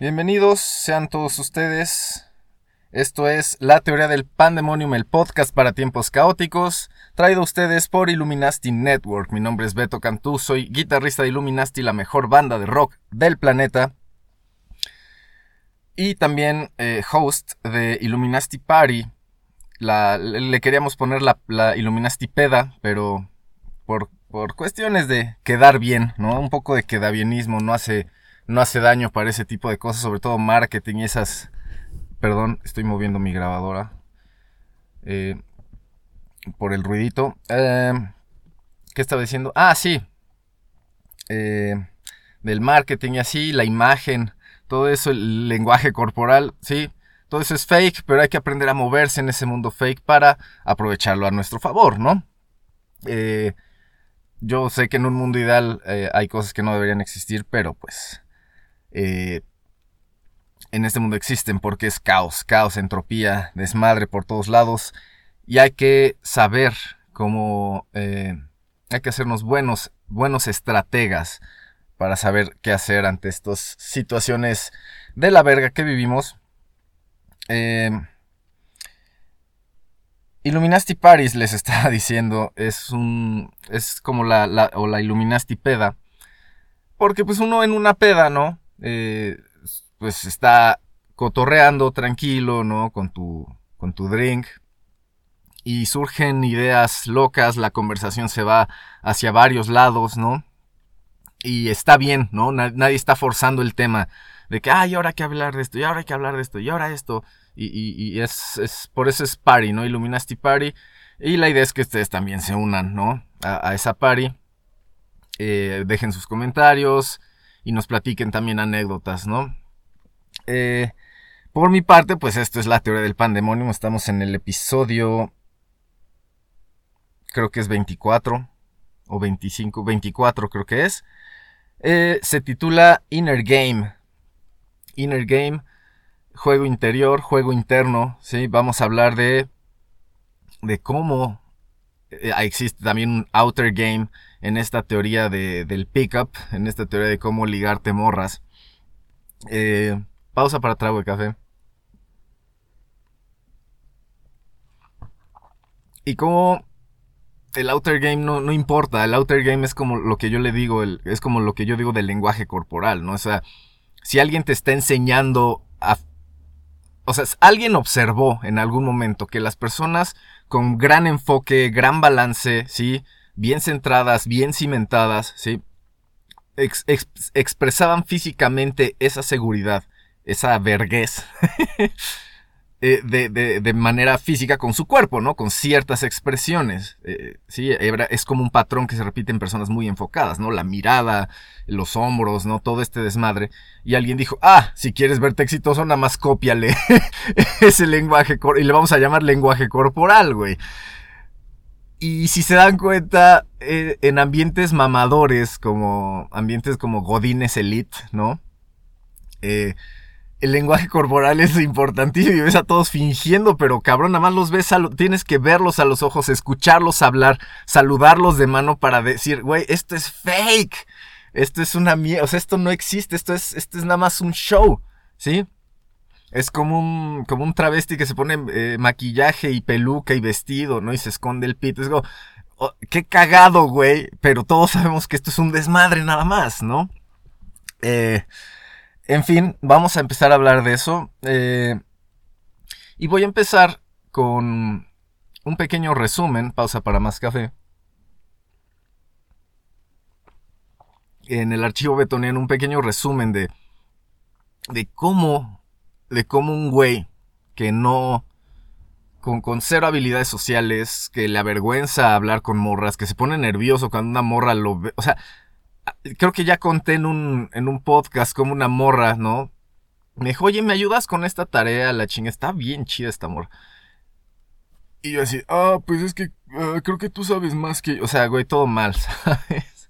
Bienvenidos sean todos ustedes. Esto es La Teoría del Pandemonium, el podcast para tiempos caóticos, traído a ustedes por Illuminati Network. Mi nombre es Beto Cantú, soy guitarrista de Illuminati, la mejor banda de rock del planeta. Y también eh, host de Illuminati Party. La- le queríamos poner la, la Illuminati Peda, pero por, por cuestiones de quedar bien, ¿no? Un poco de quedabienismo no hace, no hace daño para ese tipo de cosas, sobre todo marketing y esas... Perdón, estoy moviendo mi grabadora. eh, por el ruidito. Eh, ¿Qué estaba diciendo? Ah, sí. Eh, del marketing y así, la imagen, todo eso, el lenguaje corporal, sí. Todo eso es fake, pero hay que aprender a moverse en ese mundo fake para aprovecharlo a nuestro favor, ¿no? Eh, yo sé que en un mundo ideal eh, hay cosas que no deberían existir, pero pues eh, en este mundo existen porque es caos, caos, entropía, desmadre por todos lados y hay que saber cómo, eh, hay que hacernos buenos, buenos estrategas para saber qué hacer ante estas situaciones de la verga que vivimos. Eh, Paris les estaba diciendo es un es como la, la- o la peda. Porque pues uno en una peda no Eh, pues está cotorreando tranquilo no con tu con tu drink. Y surgen ideas locas la conversación se va hacia varios lados no y está bien no Na- nadie está forzando el tema de que ay ahora hay que hablar de esto y ahora hay que hablar de esto y ahora esto y, y- y es, es- por eso es party, ¿no? Illuminati Party. Y la idea es que ustedes también se unan, ¿no? A, a esa party. Eh, dejen sus comentarios y nos platiquen también anécdotas, ¿no? Eh, por mi parte, pues esto es la teoría del pandemonium. Estamos en el episodio. Creo que es 24 o 25, 24 creo que es. Eh, se titula Inner Game. Inner Game juego interior, juego interno, ¿sí? Vamos a hablar de, de cómo eh, existe también un outer game en esta teoría de, del pickup, en esta teoría de cómo ligarte morras. Eh, pausa para trago de café. Y cómo el outer game no, no importa, el outer game es como lo que yo le digo, es como lo que yo digo del lenguaje corporal, ¿no? O sea, si alguien te está enseñando a o sea, alguien observó en algún momento que las personas con gran enfoque, gran balance, ¿sí? Bien centradas, bien cimentadas, ¿sí? Ex- ex- expresaban físicamente esa seguridad, esa verguez, eh, de, de- de manera física con su cuerpo, ¿no? Con ciertas expresiones, eh, ¿sí? Es como un patrón que se repite en personas muy enfocadas, ¿no? La mirada, los hombros, ¿no? Todo este desmadre. Y alguien dijo, ah, si quieres verte exitoso, nada más cópiale ese lenguaje, y le vamos a llamar lenguaje corporal, güey. Y si se dan cuenta, eh, en ambientes mamadores, como ambientes como Godines Elite, ¿no? Eh, el lenguaje corporal es importantísimo y ves a todos fingiendo, pero cabrón, nada más los ves, tienes que verlos a los ojos, escucharlos hablar, saludarlos de mano para decir, güey, esto es fake, esto es una mierda, o sea, esto no existe, esto es, esto es nada más un show, ¿sí? Es como un, como un travesti que se pone eh, maquillaje y peluca y vestido, ¿no? Y se esconde el pito. Es como, oh, qué cagado, güey. Pero todos sabemos que esto es un desmadre nada más, ¿no? Eh, en fin, vamos a empezar a hablar de eso. eh, y voy a empezar con un pequeño resumen. Pausa para más café. En el archivo betoniano, un pequeño resumen de, de cómo de cómo un güey que no. Con, con cero habilidades sociales, que le avergüenza hablar con morras, que se pone nervioso cuando una morra lo ve. O sea, creo que ya conté en un, en un podcast como una morra, ¿no? Me dijo, oye, ¿me ayudas con esta tarea? La chinga, está bien chida esta morra. Y yo así, ah, pues es que ah, creo que tú sabes más que... O sea, güey, todo mal, ¿sabes?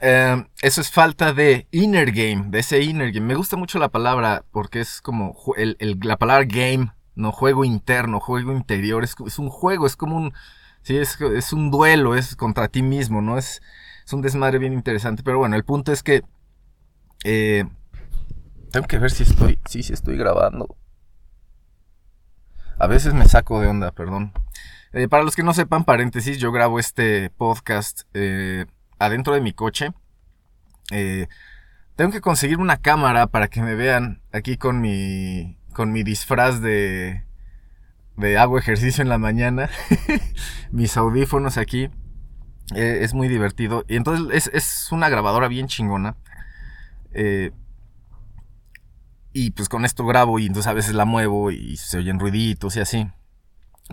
Eh, eso es falta de inner game, de ese inner game. Me gusta mucho la palabra porque es como el- el- la palabra game, no juego interno, juego interior. Es, es un juego, es como un... Sí, es, es un duelo, es contra ti mismo, ¿no? Es, es un desmadre bien interesante. Pero bueno, el punto es que... eh, tengo que ver si estoy... Sí, sí estoy grabando. A veces me saco de onda, perdón. Eh, para los que no sepan, paréntesis, yo grabo este podcast eh, adentro de mi coche. Tengo que conseguir una cámara para que me vean aquí con mi, con mi disfraz de, de hago ejercicio en la mañana. Mis audífonos aquí. Eh, es muy divertido. Y entonces es, es una grabadora bien chingona. Eh, y pues con esto grabo y entonces a veces la muevo y se oyen ruiditos y así.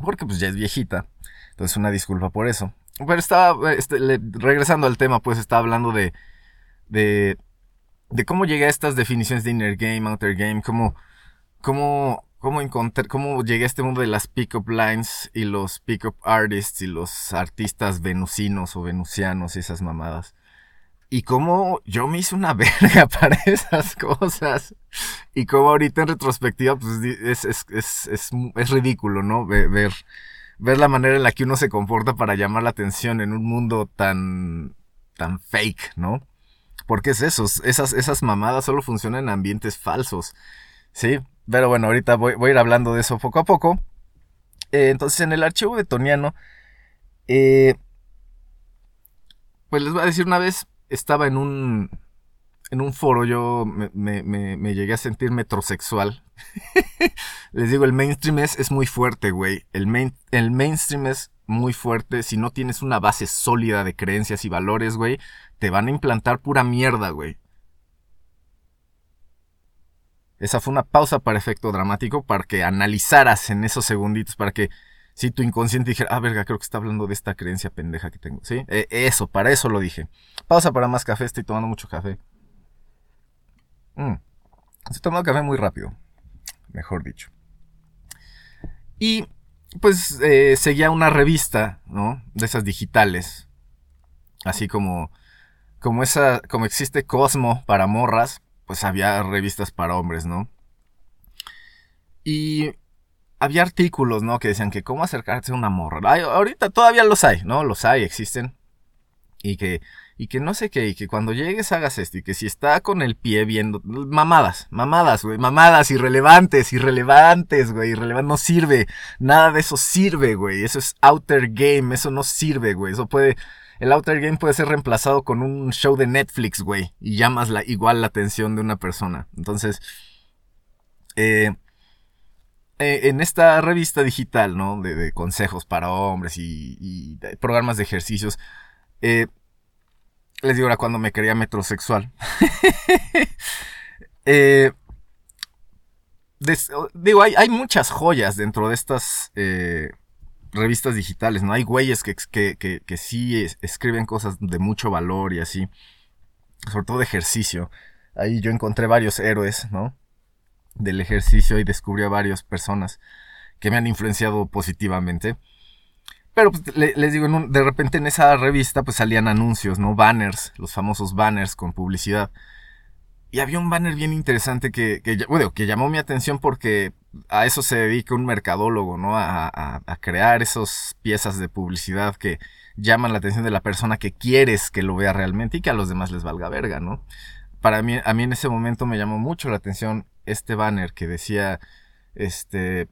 Porque pues ya es viejita. Entonces una disculpa por eso. Pero estaba, este, regresando al tema, pues estaba hablando de, de, de cómo llegué a estas definiciones de inner game, outer game, cómo, cómo, cómo encontré, cómo llegué a este mundo de las pick-up lines y los pick-up artists y los artistas venusinos o venusianos y esas mamadas. Y cómo yo me hice una verga para esas cosas. Y cómo ahorita en retrospectiva, pues es, es, es, es, ridículo, ¿no? Ve- Ver, ver la manera en la que uno se comporta para llamar la atención en un mundo tan, tan fake, ¿no? Porque es eso, esas, esas mamadas solo funcionan en ambientes falsos, ¿sí? Pero bueno, ahorita voy, voy a ir hablando de eso poco a poco. Eh, entonces, en el archivo de Toniano, eh, pues les voy a decir una vez, estaba en un, en un foro, yo me, me- me- llegué a sentir metrosexual. Les digo, el mainstream es, es muy fuerte, güey. El, main, el mainstream es muy fuerte. Si no tienes una base sólida de creencias y valores, güey, te van a implantar pura mierda, güey. Esa fue una pausa para efecto dramático para que analizaras en esos segunditos, para que si tu inconsciente dijera, ah, verga, creo que está hablando de esta creencia pendeja que tengo, ¿sí? Eh, eso, para eso lo dije. Pausa para más café, estoy tomando mucho café. Mm. Estoy tomando café muy rápido, mejor dicho. Y pues eh, seguía una revista, ¿no? De esas digitales. Así como, como esa, como existe Cosmo para morras, pues había revistas para hombres, ¿no? Y había artículos, ¿no? Que decían que cómo acercarse a una morra. Ahorita todavía los hay, ¿no? Los hay, existen. Y que, y que no sé qué, y que cuando llegues hagas esto, y que si está con el pie viendo, mamadas, mamadas, güey, mamadas, irrelevantes, irrelevantes, güey, irrelevantes, no sirve, nada de eso sirve, güey, eso es outer game, eso no sirve, güey, eso puede, el outer game puede ser reemplazado con un show de Netflix, güey, y llamas la, igual la atención de una persona, entonces, eh, eh, en esta revista digital, ¿no? De, consejos para hombres y, programas de ejercicios, eh, les digo ahora cuando me quería metrosexual. digo, hay, muchas joyas dentro de estas revistas digitales, ¿no? Hay güeyes que, que, que, que sí es- escriben cosas de mucho valor y así. Sobre todo de ejercicio. Ahí yo encontré varios héroes, ¿no? Del ejercicio y descubrí a varias personas que me han influenciado positivamente. Pero pues, le- les digo, de repente en esa revista pues salían anuncios, ¿no? Banners, los famosos banners con publicidad. Y había un banner bien interesante que, que, que llamó mi atención porque a eso se dedica un mercadólogo, ¿no? A, crear esas piezas de publicidad que llaman la atención de la persona que quieres que lo vea realmente y que a los demás les valga verga, ¿no? Para mí, a mí en ese momento me llamó mucho la atención este banner que decía, este,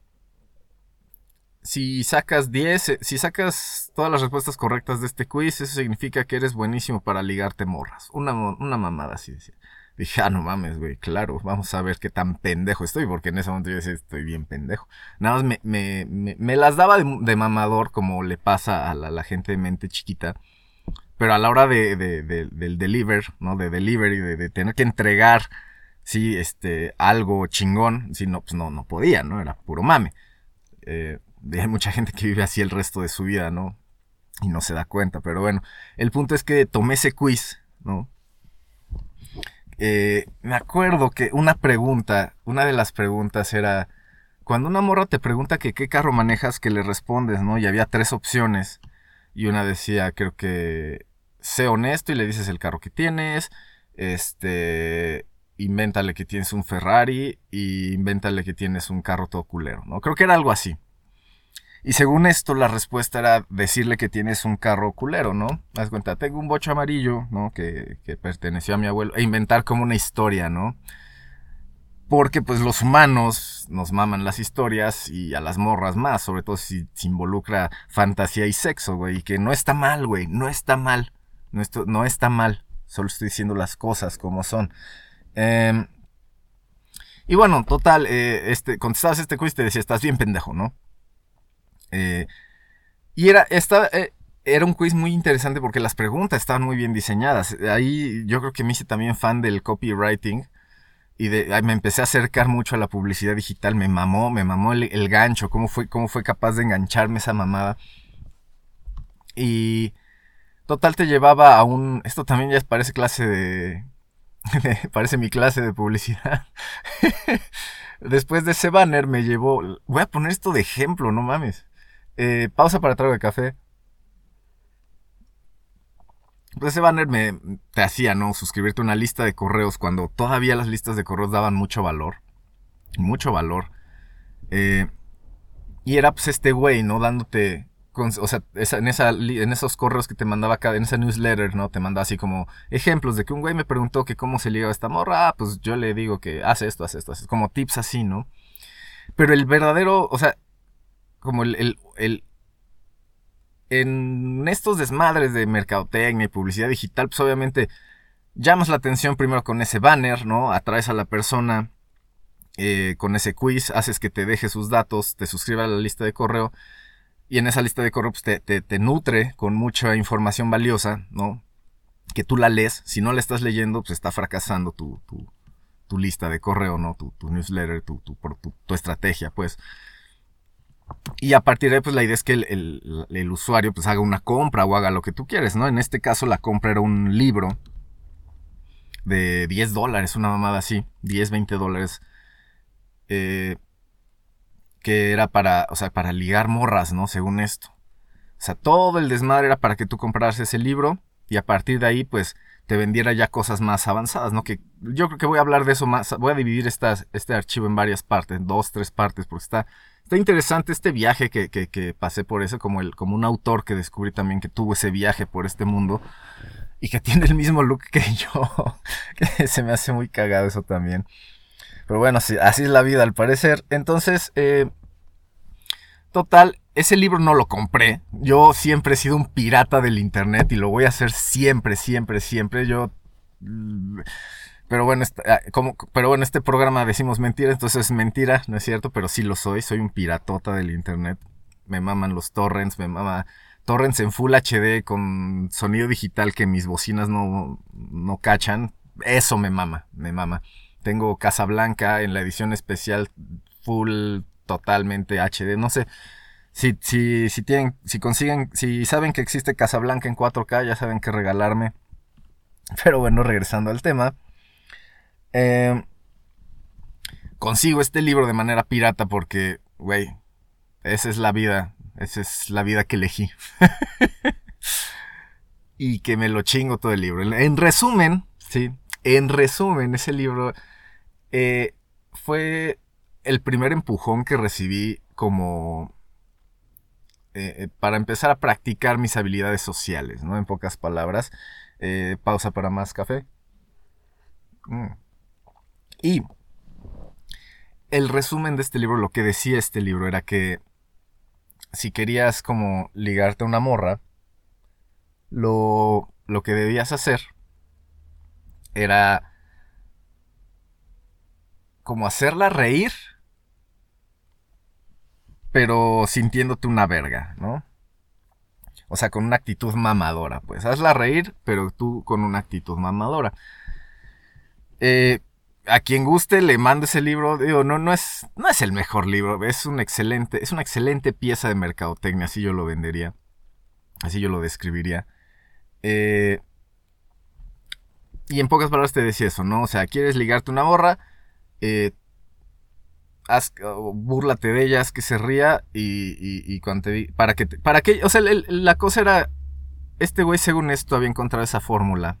si sacas 10, eh, si sacas todas las respuestas correctas de este quiz, eso significa que eres buenísimo para ligarte morras. Una, una mamada así decía. Dije, ah, no mames, güey, claro, vamos a ver qué tan pendejo estoy, porque en ese momento yo decía, estoy bien pendejo. Nada más me, me, me, las daba de, mamador, como le pasa a la, gente de mente chiquita. Pero a la hora de, de- de- del deliver, ¿no? De delivery, de, de tener que entregar, sí, este, algo chingón, sí, no, pues no, no podía, ¿no? Era puro mame. Eh, hay mucha gente que vive así el resto de su vida, ¿no? Y no se da cuenta, pero bueno, el punto es que tomé ese quiz, ¿no? Eh, me acuerdo que una pregunta, una de las preguntas era, cuando una morra te pregunta que qué carro manejas, que le respondes, ¿no? Y había tres opciones. Y una decía, creo que, sé honesto y le dices el carro que tienes, este, invéntale que tienes un Ferrari y invéntale que tienes un carro todo culero, ¿no? Creo que era algo así. Y según esto, la respuesta era decirle que tienes un carro culero, ¿no? Haz cuenta, tengo un bocho amarillo, ¿no? Que, que perteneció a mi abuelo. E inventar como una historia, ¿no? Porque pues los humanos nos maman las historias y a las morras más, sobre todo si se involucra fantasía y sexo, güey. Y que no está mal, güey, no está mal. No, esto, no está mal. Solo estoy diciendo las cosas como son. Em, y bueno, total, eh, este, contestabas este quiz y te decía, estás bien pendejo, ¿no? Eh, y era, esta, eh, era un quiz muy interesante porque las preguntas estaban muy bien diseñadas. Ahí yo creo que me hice también fan del copywriting y de, me empecé a acercar mucho a la publicidad digital. Me mamó, me mamó el, gancho, cómo fue, cómo fue capaz de engancharme esa mamada. Y total te llevaba a un... Esto también ya parece clase de... parece mi clase de publicidad. Después de ese banner me llevó... Voy a poner esto de ejemplo, no mames. Eh, pausa para trago de café. Pues ese banner me te hacía, ¿no? Suscribirte a una lista de correos cuando todavía las listas de correos daban mucho valor. Mucho valor. Eh, y era pues este güey, ¿no? Dándote. o sea, en, en esos correos que te mandaba acá, en esa newsletter, ¿no? Te mandaba así como ejemplos de que un güey me preguntó que cómo se liga esta morra. Ah, pues yo le digo que hace esto, hace esto, hace esto. Como tips así, ¿no? Pero el verdadero, o sea, como el, el, en estos desmadres de mercadotecnia y publicidad digital, pues obviamente llamas la atención primero con ese banner, ¿no? Atraes a la persona eh, con ese quiz, haces que te deje sus datos, te suscriba a la lista de correo y en esa lista de correo pues, te, te, nutre con mucha información valiosa, ¿no? Que tú la lees, si no la estás leyendo, pues está fracasando tu, tu, tu lista de correo, ¿no? Tu, tu newsletter, tu, tu estrategia, pues. Y a partir de ahí, pues la idea es que el, usuario pues haga una compra o haga lo que tú quieres, ¿no? En este caso la compra era un libro de 10 dólares, una mamada así, 10, 20 dólares. Eh, que era para, o sea, para ligar morras, ¿no? Según esto. O sea, todo el desmadre era para que tú compraras ese libro y a partir de ahí, pues, te vendiera ya cosas más avanzadas, ¿no? Que yo creo que voy a hablar de eso más, voy a dividir este archivo en varias partes, dos, tres partes, porque está Está interesante este viaje que, que, pasé por eso, como, el, como un autor que descubrí también que tuvo ese viaje por este mundo y que tiene el mismo look que yo. que se me hace muy cagado eso también. Pero bueno, así, es la vida al parecer. Entonces, eh, total, ese libro no lo compré. Yo siempre he sido un pirata del internet y lo voy a hacer siempre, siempre, siempre. Yo pero bueno, este, ah, pero este programa decimos mentira, entonces es mentira, no es cierto, pero sí lo soy, soy un piratota del internet. Me maman los torrents, me mama torrents en Full HD con sonido digital que mis bocinas no, no cachan. Eso me mama, me mama. Tengo Casablanca en la edición especial full totalmente HD, no sé. Si, si, tienen, si consiguen, si saben que existe Casablanca en 4K, ya saben qué regalarme. Pero bueno, regresando al tema. Eh, consigo este libro de manera pirata porque, güey, esa es la vida. Esa es la vida que elegí. y que me lo chingo todo el libro. En resumen, sí, en resumen, ese libro eh, fue el primer empujón que recibí como eh, para empezar a practicar mis habilidades sociales, ¿no? En pocas palabras. pausa para más café. Mm. Y el resumen de este libro, lo que decía este libro era que si querías como ligarte a una morra, lo, lo que debías hacer era como hacerla reír, pero sintiéndote una verga, ¿no? O sea, con una actitud mamadora, pues. Hazla reír, pero tú con una actitud mamadora. Eh, a quien guste le mando ese libro. Digo, no, no es, no es el mejor libro. Es un excelente, es una excelente pieza de mercadotecnia. Así yo lo vendería. Así yo lo describiría. Eh, y en pocas palabras te decía eso, ¿no? O sea, quieres ligarte una morra, eh, haz, búrlate de ellas, que se ría y, y, y cuando te para que, para que, o sea, el- la cosa era, este güey según esto había encontrado esa fórmula.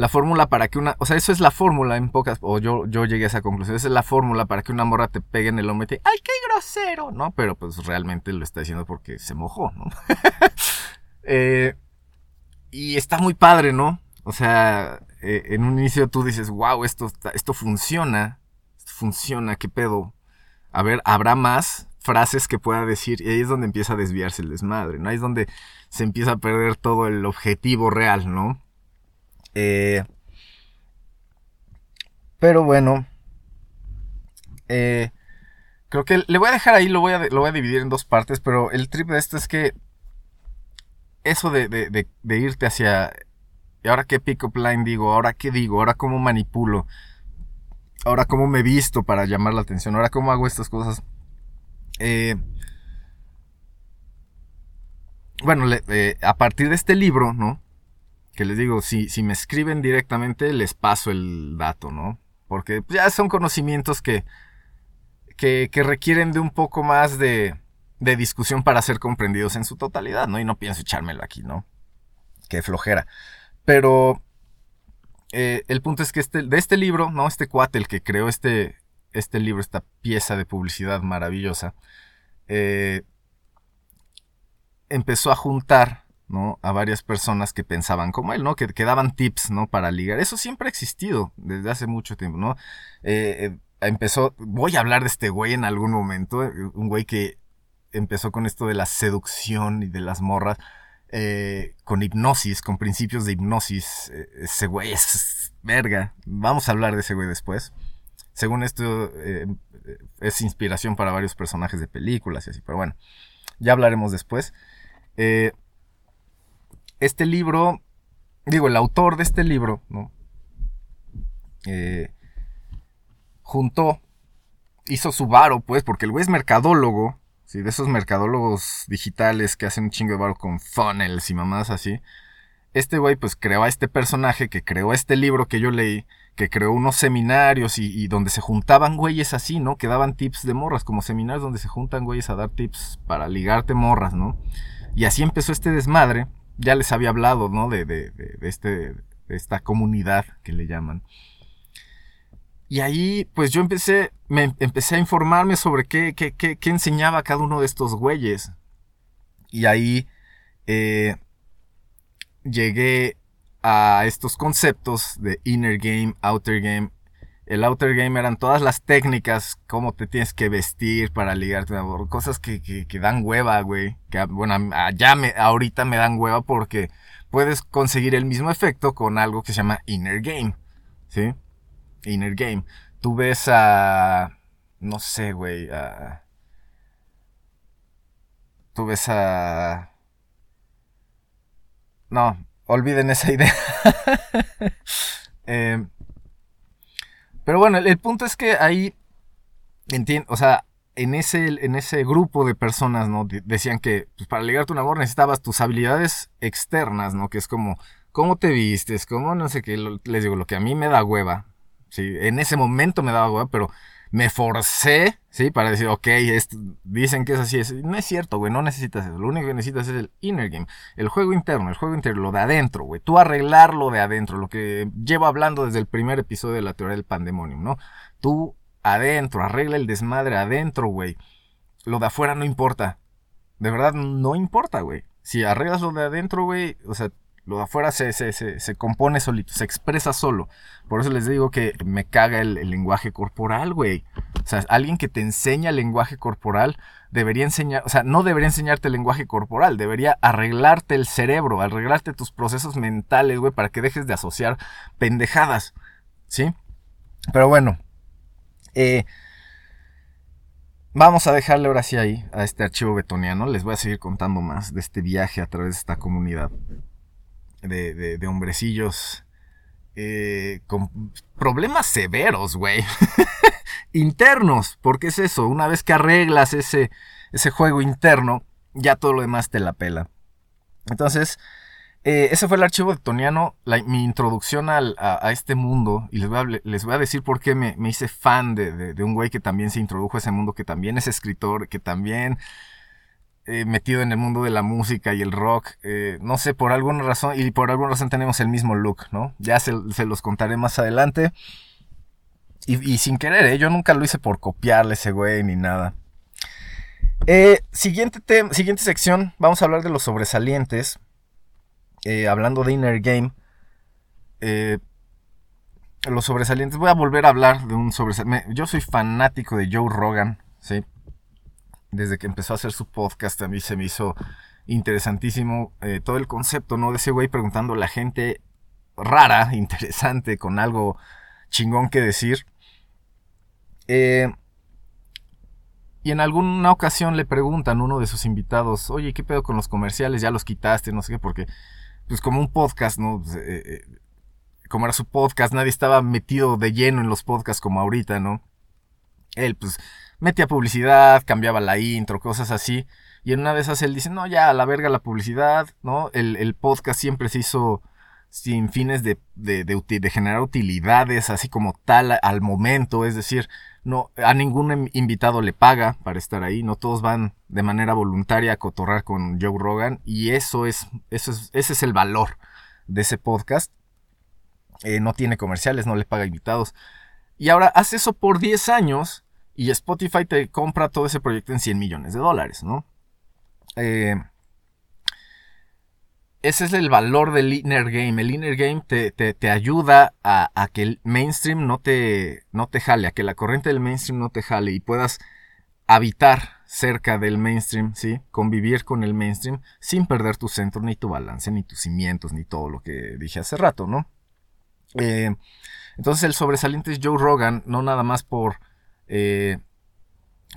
La fórmula para que una, o sea, eso es la fórmula en pocas, o yo, yo llegué a esa conclusión, esa es la fórmula para que una morra te pegue en el hombro y te, ¡ay, qué grosero! ¿No? Pero pues realmente lo está diciendo porque se mojó, ¿no? Eh, y está muy padre, ¿no? O sea, eh, en un inicio tú dices, wow, esto, esto funciona, esto funciona, qué pedo. A ver, habrá más frases que pueda decir y ahí es donde empieza a desviarse el desmadre, ¿no? Ahí es donde se empieza a perder todo el objetivo real, ¿no? Eh, pero bueno, eh, creo que le voy a dejar ahí, lo voy a, lo voy a dividir en dos partes, pero el trip de esto es que eso de, de- de- irte hacia, ¿y ahora qué pick-up line digo? ¿Ahora qué digo? ¿Ahora cómo manipulo? ¿Ahora cómo me visto para llamar la atención? ¿Ahora cómo hago estas cosas? Eh, bueno, eh, a partir de este libro, ¿no? Que les digo, si, si me escriben directamente, les paso el dato, ¿no? Porque ya son conocimientos que, que, que requieren de un poco más de, de discusión para ser comprendidos en su totalidad, ¿no? Y no pienso echármelo aquí, ¿no? Qué flojera. Pero eh, el punto es que este, de este libro, ¿no? Este cuate, el que creó este, este libro, esta pieza de publicidad maravillosa, eh, empezó a juntar, ¿no? A varias personas que pensaban como él, ¿no? Que, daban tips, ¿no? Para ligar. Eso siempre ha existido desde hace mucho tiempo, ¿no? Eh, eh, empezó, voy a hablar de este güey en algún momento, eh, un güey que empezó con esto de la seducción y de las morras, con hipnosis, con principios de hipnosis. Ese güey es verga. Vamos a hablar de ese güey después. Según esto, es inspiración para varios personajes de películas y así, pero bueno, ya hablaremos después. Este libro, digo, el autor de este libro, ¿no? Eh, juntó, hizo su varo, pues, porque el güey es mercadólogo, ¿sí? De esos mercadólogos digitales que hacen un chingo de varo con funnels y mamadas así. Este güey, pues, creó a este personaje que creó este libro que yo leí, que creó unos seminarios y, y donde se juntaban güeyes así, ¿no? Que daban tips de morras, como seminarios donde se juntan güeyes a dar tips para ligarte morras, ¿no? Y así empezó este desmadre. Ya les había hablado, ¿no? De, de, de, este, esta comunidad que le llaman. Y ahí, pues yo empecé, me empecé a informarme sobre qué, qué, qué, qué enseñaba cada uno de estos güeyes. Y ahí eh, llegué a estos conceptos de inner game, outer game. El outer game eran todas las técnicas, cómo te tienes que vestir para ligarte morra, cosas que, que, dan hueva, güey. Que, bueno, allá me, ahorita me dan hueva porque puedes conseguir el mismo efecto con algo que se llama inner game, ¿sí? Inner game. Tú ves a, no sé, güey, a... Tú ves a... No, olviden esa idea. eh, pero bueno, el, punto es que ahí, entiendo, o sea, en ese, en ese grupo de personas, ¿no? De, decían que pues, para ligarte un amor necesitabas tus habilidades externas, ¿no? Que es como, cómo te vistes, cómo no sé qué, les digo, lo que a mí me da hueva, ¿sí? En ese momento me daba hueva, pero me forcé, ¿sí? Para decir, ok, dicen que es así. Es, no es cierto, güey, no necesitas eso. Lo único que necesitas es el inner game, el juego interno, el juego interno, lo de adentro, güey. Tú arreglarlo de adentro, lo que llevo hablando desde el primer episodio de la teoría del pandemonium, ¿no? Tú adentro, arregla el desmadre adentro, güey. Lo de afuera no importa. De verdad, no importa, güey. Si arreglas lo de adentro, güey, o sea, lo de afuera se, se, se, se, compone solito, se expresa solo. Por eso les digo que me caga el, lenguaje corporal, güey. O sea, alguien que te enseña el lenguaje corporal debería enseñar, o sea, no debería enseñarte el lenguaje corporal, debería arreglarte el cerebro, arreglarte tus procesos mentales, güey, para que dejes de asociar pendejadas, ¿sí? Pero bueno, eh, vamos a dejarle ahora sí ahí a este archivo betoniano. Les voy a seguir contando más de este viaje a través de esta comunidad de, de, hombrecillos eh, con problemas severos, güey. Internos, porque es eso, una vez que arreglas ese, ese juego interno, ya todo lo demás te la pela. Entonces, Eh, ese fue el archivo de Toniano, la- mi introducción al- a, este mundo. Y les voy a, les voy a decir por qué me, me hice fan de, de- de un güey que también se introdujo a ese mundo, que también es escritor, que también eh, metido en el mundo de la música y el rock. eh, no sé, por alguna razón, y por alguna razón tenemos el mismo look, ¿no? Ya se, los contaré más adelante. Y, sin querer, ¿eh? yo nunca lo hice por copiarle ese güey ni nada. Siguiente, siguiente sección, vamos a hablar de los sobresalientes. Hablando de Inner Game. los sobresalientes, voy a volver a hablar de un sobresaliente. Yo soy fanático de Joe Rogan, ¿sí? Desde que empezó a hacer su podcast a mí se me hizo interesantísimo eh, todo el concepto, ¿no? De ese güey preguntando a la gente rara, interesante, con algo chingón que decir. Eh, y en alguna ocasión le preguntan a uno de sus invitados, oye, ¿qué pedo con los comerciales? Ya los quitaste, no sé qué, porque, pues como un podcast, ¿no? Pues, eh, como era su podcast, nadie estaba metido de lleno en los podcasts como ahorita, ¿no? Él, pues, metía publicidad, cambiaba la intro, cosas así. Y en una de esas él dice, no, ya, a la verga la publicidad, ¿no? El, el podcast siempre se hizo sin fines de, de, de generar utilidades, así como tal al momento, es decir, no, a ningún em- invitado le paga para estar ahí, no todos van de manera voluntaria a cotorrar con Joe Rogan, y eso es, eso es, ese es el valor de ese podcast. Eh, no tiene comerciales, no le paga invitados. Y ahora hace eso por 10 años y Spotify te compra todo ese proyecto en 100 millones de dólares, ¿no? Eh, ese es el valor del inner game. El inner game te, te- ayuda a, a que el mainstream no te, no te jale, a que la corriente del mainstream no te jale y puedas habitar cerca del mainstream, ¿sí? Convivir con el mainstream sin perder tu centro, ni tu balance, ni tus cimientos, ni todo lo que dije hace rato, ¿no? Eh, entonces el sobresaliente es Joe Rogan, no nada más por, eh,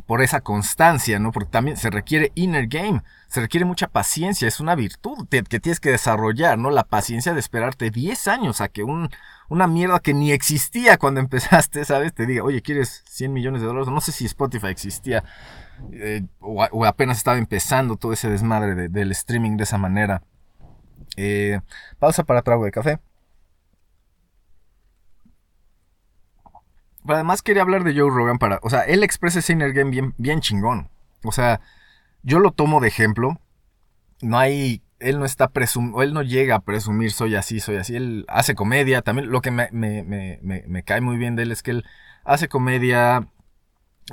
por esa constancia, ¿no? Porque también se requiere inner game, se requiere mucha paciencia, es una virtud que tienes que desarrollar, ¿no? La paciencia de esperarte 10 años a que un, una mierda que ni existía cuando empezaste, ¿sabes? Te diga, oye, ¿quieres 100 millones de dólares? No sé si Spotify existía eh, o, apenas estaba empezando todo ese desmadre de- del streaming de esa manera. Eh, pausa para trago de café. Además quería hablar de Joe Rogan para. O sea, él expresa ese inner game bien, bien chingón. O sea, yo lo tomo de ejemplo. No hay. Él no está presum Él no llega a presumir soy así, soy así. Él hace comedia. También lo que me, me- me- me- cae muy bien de él es que él hace comedia.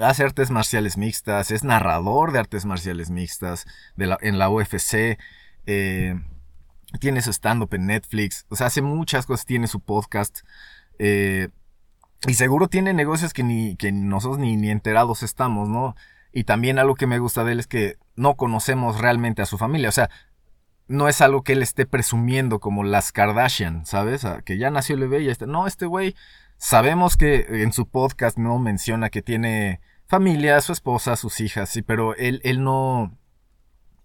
Hace artes marciales mixtas. Es narrador de artes marciales mixtas. En la UFC. eh, tiene su stand-up en Netflix. O sea, hace muchas cosas. Tiene su podcast. Eh, y seguro tiene negocios que ni que nosotros ni, ni enterados estamos, ¿no? Y también algo que me gusta de él es que no conocemos realmente a su familia. O sea, no es algo que él esté presumiendo como las Kardashian, ¿sabes? Ah, Que ya nació el bebé y. No, este güey, sabemos que en su podcast no menciona que tiene familia, su esposa, sus hijas, sí, pero él, él no,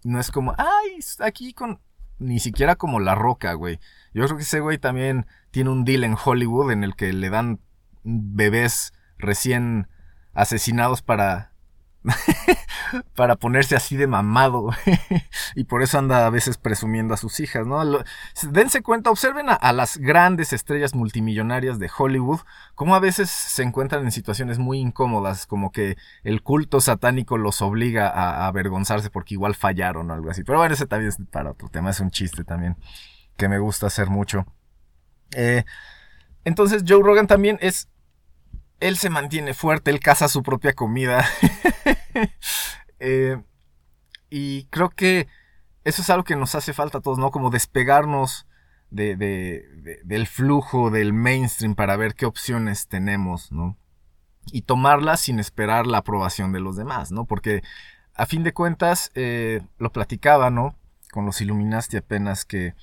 no es como, ay, aquí con, ni siquiera como la roca, güey. Yo creo que ese güey también tiene un deal en Hollywood en el que le dan bebés recién asesinados para para ponerse así de mamado y por eso anda a veces presumiendo a sus hijas, ¿no? Dense cuenta, observen a, las grandes estrellas multimillonarias de Hollywood, como a veces se encuentran en situaciones muy incómodas, como que el culto satánico los obliga a, a avergonzarse porque igual fallaron o algo así. Pero bueno, ese también es para otro tema, es un chiste también que me gusta hacer mucho. Eh, entonces Joe Rogan también es él se mantiene fuerte, él caza su propia comida. Eh, y creo que eso es algo que nos hace falta a todos, ¿no? Como despegarnos de, de- de- del flujo del mainstream para ver qué opciones tenemos, ¿no? Y tomarlas sin esperar la aprobación de los demás, ¿no? Porque a fin de cuentas, eh, lo platicaba, ¿no? Con los Illuminati apenas que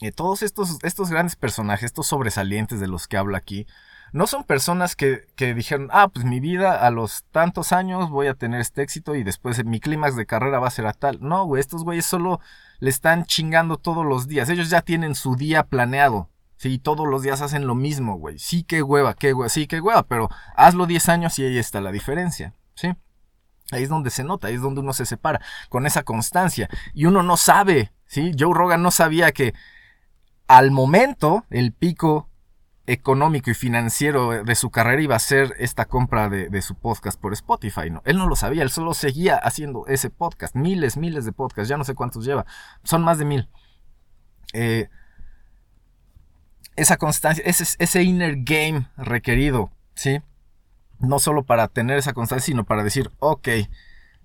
eh, todos estos, estos grandes personajes, estos sobresalientes de los que habla aquí, no son personas que, que dijeron, ah, pues mi vida a los tantos años voy a tener este éxito y después mi clímax de carrera va a ser a tal. No, güey, estos güeyes solo le están chingando todos los días. Ellos ya tienen su día planeado. Sí, todos los días hacen lo mismo, güey. Sí, qué hueva, qué hueva, sí, qué hueva, pero hazlo 10 años y ahí está la diferencia, ¿sí? Ahí es donde se nota, ahí es donde uno se separa, con esa constancia. Y uno no sabe, ¿sí? Joe Rogan no sabía que al momento el pico económico y financiero de su carrera iba a ser esta compra de, su podcast por Spotify, ¿no? Él no lo sabía, él solo seguía haciendo ese podcast, miles, miles de podcasts, ya no sé cuántos lleva, son más de mil. Eh, esa constancia, ese, inner game requerido, ¿sí? No solo para tener esa constancia, sino para decir, ok,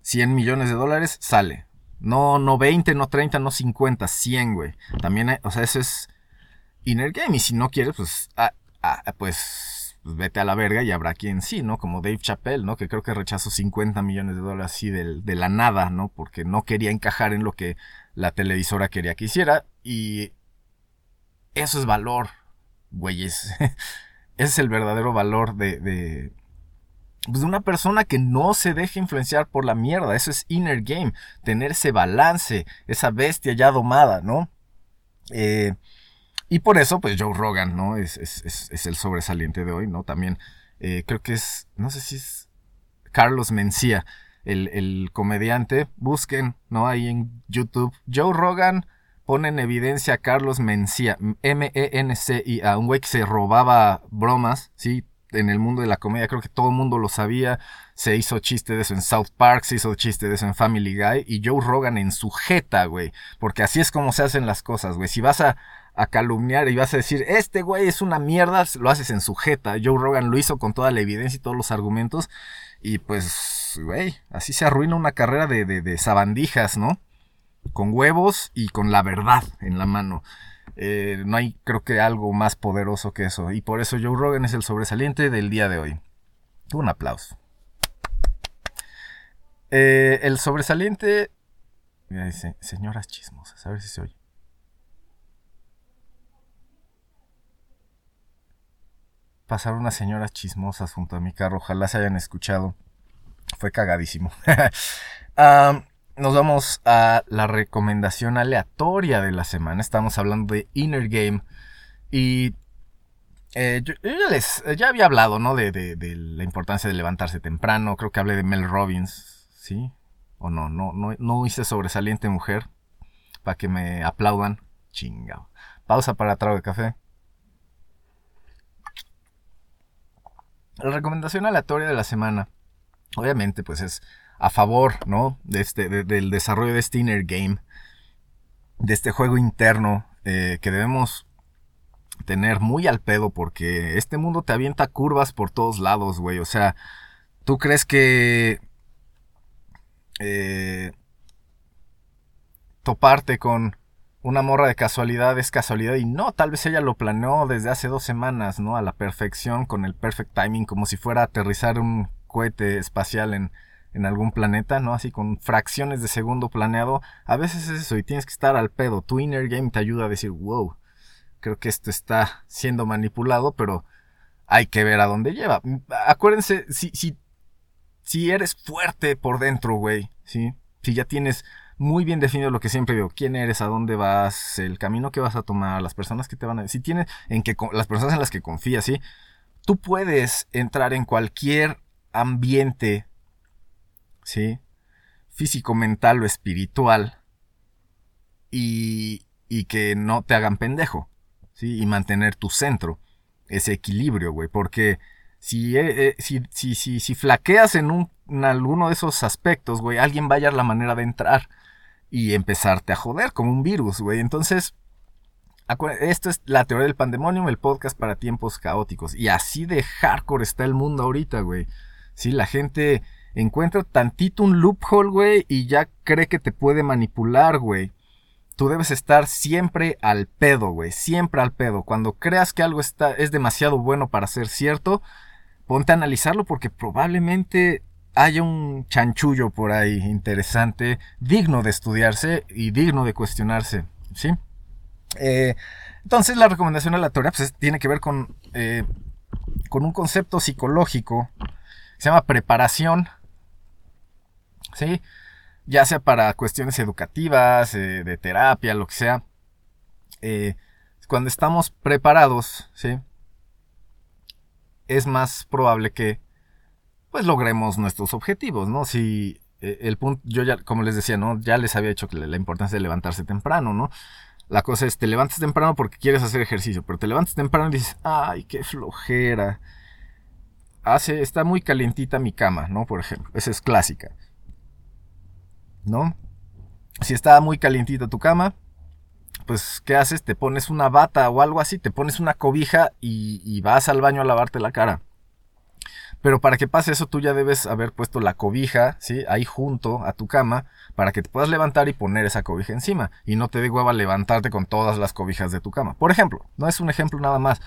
100 millones de dólares, sale. No, no 20, no 30, no 50, 100, güey. También, o sea, eso es inner game. Y si no quieres, pues, ah, ah, pues, vete a la verga y habrá quien sí, ¿no? Como Dave Chappelle, ¿no? Que creo que rechazó 50 millones de dólares así de, de la nada, ¿no? Porque no quería encajar en lo que la televisora quería que hiciera. Y eso es valor, güeyes. Ese es el verdadero valor de, de, pues de una persona que no se deja influenciar por la mierda. Eso es inner game. Tener ese balance, esa bestia ya domada, ¿no? Eh, y por eso, pues Joe Rogan, ¿no? Es, es, es, es el sobresaliente de hoy, ¿no? También eh, creo que es, no sé si es Carlos Mencía, el, el comediante. Busquen, ¿no? Ahí en YouTube. Joe Rogan pone en evidencia a Carlos Mencía, M-E-N-C-I-A, un güey que se robaba bromas, ¿sí? En el mundo de la comedia, creo que todo el mundo lo sabía. Se hizo chiste de eso en South Park, se hizo chiste de eso en Family Guy. Y Joe Rogan en su jeta, güey. Porque así es como se hacen las cosas, güey. Si vas a, a calumniar y vas a decir, este güey es una mierda, lo haces en su jeta. Joe Rogan lo hizo con toda la evidencia y todos los argumentos. Y pues, güey, así se arruina una carrera de, de, de sabandijas, ¿no? con huevos y con la verdad en la mano. Eh, no hay, creo que, algo más poderoso que eso. Y por eso Joe Rogan es el sobresaliente del día de hoy. Un aplauso. Eh, el sobresaliente. Mira, dice, señoras chismosas, a ver si se oye. Pasaron unas señoras chismosas junto a mi carro, ojalá se hayan escuchado. Fue cagadísimo. nos vamos a la recomendación aleatoria de la semana. Estamos hablando de Inner Game. Y eh, yo, ya les ya había hablado, ¿no? De, de, la importancia de levantarse temprano. Creo que hablé de Mel Robbins, ¿sí? O no, no, no, no hice sobresaliente mujer. Para que me aplaudan. Chingado. Pausa para trago de café. La recomendación aleatoria de la semana. Obviamente, pues es a favor, ¿no? De este, de, del desarrollo de este inner game, de este juego interno eh, que debemos tener muy al pedo porque este mundo te avienta curvas por todos lados, güey. O sea, tú crees que eh, toparte con una morra de casualidad es casualidad y no, tal vez ella lo planeó desde hace dos semanas, ¿no? A la perfección, con el perfect timing, como si fuera a aterrizar un cohete espacial en, en algún planeta, ¿no? Así con fracciones de segundo planeado. A veces es eso y tienes que estar al pedo. Tu inner game te ayuda a decir, wow, creo que esto está siendo manipulado, pero hay que ver a dónde lleva. Acuérdense, si, si, si eres fuerte por dentro, güey, ¿sí? Si ya tienes muy bien definido lo que siempre digo, quién eres, a dónde vas, el camino que vas a tomar, las personas que te van a... Si tienes, en que, las personas en las que confías, ¿sí? Tú puedes entrar en cualquier ambiente ¿sí? Físico, mental o espiritual. Y, y que no te hagan pendejo, ¿sí? Y mantener tu centro, ese equilibrio, güey. Porque si, eh, si, si, si, si flaqueas en, un, en alguno de esos aspectos, güey, alguien va a hallar la manera de entrar y empezarte a joder como un virus, güey. Entonces, esto es la teoría del pandemonium, el podcast para tiempos caóticos. Y así de hardcore está el mundo ahorita, güey. Sí, la gente encuentra tantito un loophole, güey, y ya cree que te puede manipular, güey. Tú debes estar siempre al pedo, güey, siempre al pedo. Cuando creas que algo está, es demasiado bueno para ser cierto, ponte a analizarlo porque probablemente haya un chanchullo por ahí interesante, digno de estudiarse y digno de cuestionarse, ¿sí? Eh, entonces la recomendación aleatoria pues, tiene que ver con, eh, con un concepto psicológico se llama preparación ¿sí? Ya sea para cuestiones educativas, eh, de terapia, lo que sea. Cuando estamos preparados, ¿sí? Es más probable que pues logremos nuestros objetivos, ¿no? Si eh, el punto, yo ya, como les decía, ¿no? Ya les había dicho la importancia de levantarse temprano, ¿no? La cosa es, te levantas temprano porque quieres hacer ejercicio, pero te levantas temprano y dices, ay, qué flojera. Hace, está muy calientita mi cama, ¿no? Por ejemplo, esa es clásica. ¿No? Si está muy calientita tu cama, pues, ¿qué haces? Te pones una bata o algo así, te pones una cobija y vas al baño a lavarte la cara. Pero para que pase eso, tú ya debes haber puesto la cobija, ¿sí? Ahí junto a tu cama, para que te puedas levantar y poner esa cobija encima. Y no te dé hueva levantarte con todas las cobijas de tu cama. Por ejemplo, no es un ejemplo nada más.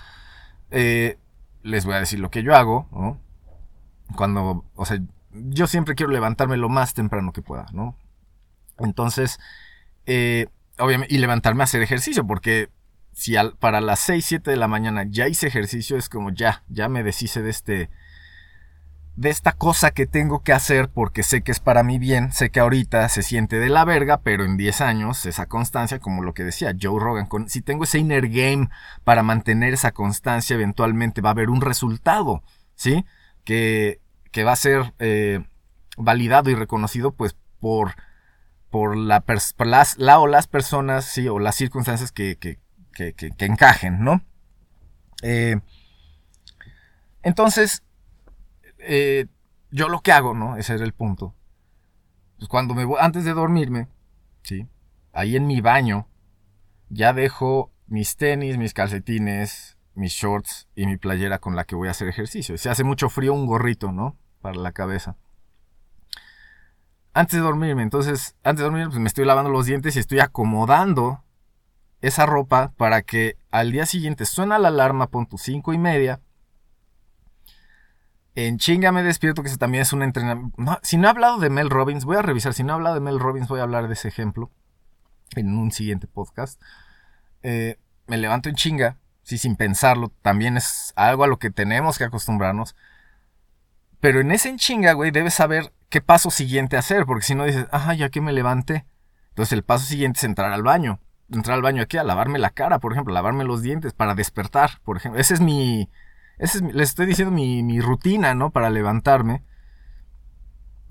Eh, les voy a decir lo que yo hago, ¿no? Cuando, o sea, yo siempre quiero levantarme lo más temprano que pueda, ¿no? Entonces, eh, obviamente, y levantarme a hacer ejercicio, porque si para las 6, 7 de la mañana ya hice ejercicio, es como ya, ya me deshice de este, de esta cosa que tengo que hacer porque sé que es para mi bien, sé que ahorita se siente de la verga, pero en 10 años esa constancia, como lo que decía Joe Rogan, si tengo ese inner game para mantener esa constancia, eventualmente va a haber un resultado, ¿sí? Que, que va a ser eh, validado y reconocido pues por, por, la, las, la o las personas, ¿sí? O las circunstancias que, que, que, que encajen, ¿no? Eh, entonces, eh, yo lo que hago, ¿no? Ese era el punto. Pues cuando me voy, antes de dormirme, ¿sí? Ahí en mi baño, ya dejo mis tenis, mis calcetines, mis shorts y mi playera con la que voy a hacer ejercicio. Si hace mucho frío, un gorrito, ¿no? Para la cabeza. Antes de dormirme, entonces, antes de dormirme, pues me estoy lavando los dientes y estoy acomodando esa ropa para que al día siguiente suena la alarma, pon tu cinco y media, en chinga me despierto, que también es un entrenamiento. si no he hablado de Mel Robbins, voy a revisar. Si no he hablado de Mel Robbins, voy a hablar de ese ejemplo en un siguiente podcast. Eh, me levanto en chinga, sí, sin pensarlo. También es algo a lo que tenemos que acostumbrarnos. Pero en ese en chinga, güey, debes saber qué paso siguiente hacer. Porque si no dices, ah, ya que me levanté. Entonces el paso siguiente es entrar al baño. Entrar al baño aquí a lavarme la cara, por ejemplo, lavarme los dientes para despertar, por ejemplo. Ese es mi, es, les estoy diciendo mi, rutina, ¿no? Para levantarme.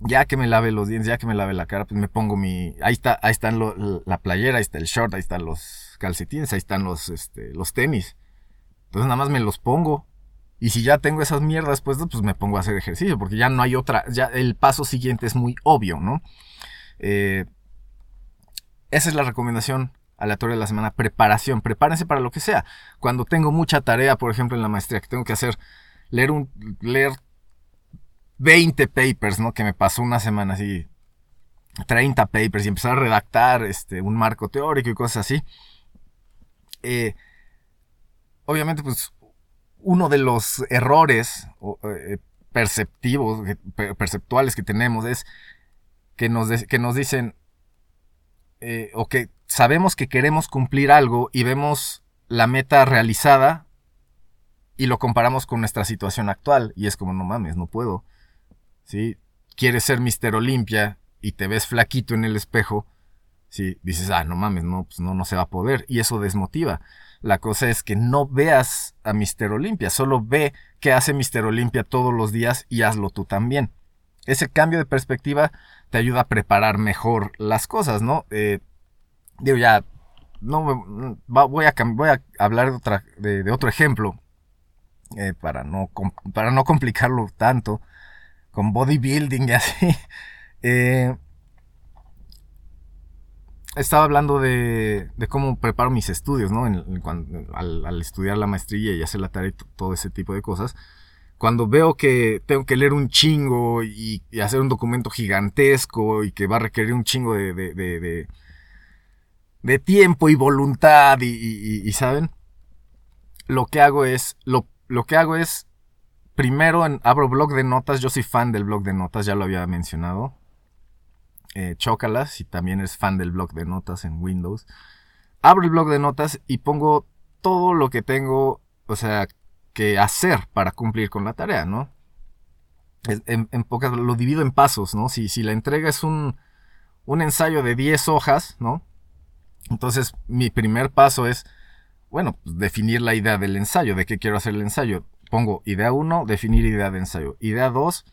Ya que me lave los dientes, ya que me lave la cara, pues me pongo mi... Ahí está, ahí están la playera, ahí está el short, ahí están los calcetines, ahí están los, este, los tenis. Entonces nada más me los pongo. Y si ya tengo esas mierdas pues, pues me pongo a hacer ejercicio, porque ya no hay otra, ya el paso siguiente es muy obvio, ¿no? Eh, esa es la recomendación aleatoria de la semana, preparación, prepárense para lo que sea. Cuando tengo mucha tarea, por ejemplo, en la maestría, que tengo que hacer, leer un, leer 20 papers, ¿no? Que me pasó una semana así, 30 papers y empezar a redactar este, un marco teórico y cosas así. Eh, obviamente, pues, uno de los errores eh, perceptivos, perceptuales que tenemos es que nos, que nos dicen, eh, o que sabemos que queremos cumplir algo y vemos la meta realizada y lo comparamos con nuestra situación actual y es como no mames, no puedo. ¿Sí? Quieres ser Mister Olimpia y te ves flaquito en el espejo, ¿sí? dices, ah, no mames, no, pues no, no se va a poder y eso desmotiva. La cosa es que no veas a Mister Olimpia, solo ve que hace Mister Olimpia todos los días y hazlo tú también. Ese cambio de perspectiva te ayuda a preparar mejor las cosas, ¿no? Eh, digo, ya, no voy, a, voy a hablar de, otra, de, otro ejemplo eh, para, no, para no complicarlo tanto con bodybuilding y así. Eh, estaba hablando de, de, cómo preparo mis estudios, ¿no? al, estudiar la maestría y hacer la tarea y todo ese tipo de cosas. Cuando veo que tengo que leer un chingo y, hacer un documento gigantesco y que va a requerir un chingo de, tiempo y voluntad y, ¿saben? Lo que hago es, lo, lo que hago es, primero en, abro blog de notas, yo soy fan del blog de notas, ya lo había mencionado. Eh, chócalas, si también es fan del blog de notas en Windows. Abro el blog de notas y pongo todo lo que tengo, o sea, que hacer para cumplir con la tarea, ¿no? En, pocas, lo divido en pasos, ¿no? Si, si la entrega es un, un ensayo de 10 hojas, ¿no? Entonces, mi primer paso es, bueno, pues, definir la idea del ensayo, de qué quiero hacer el ensayo. Pongo idea 1, definir idea de ensayo. Idea 2,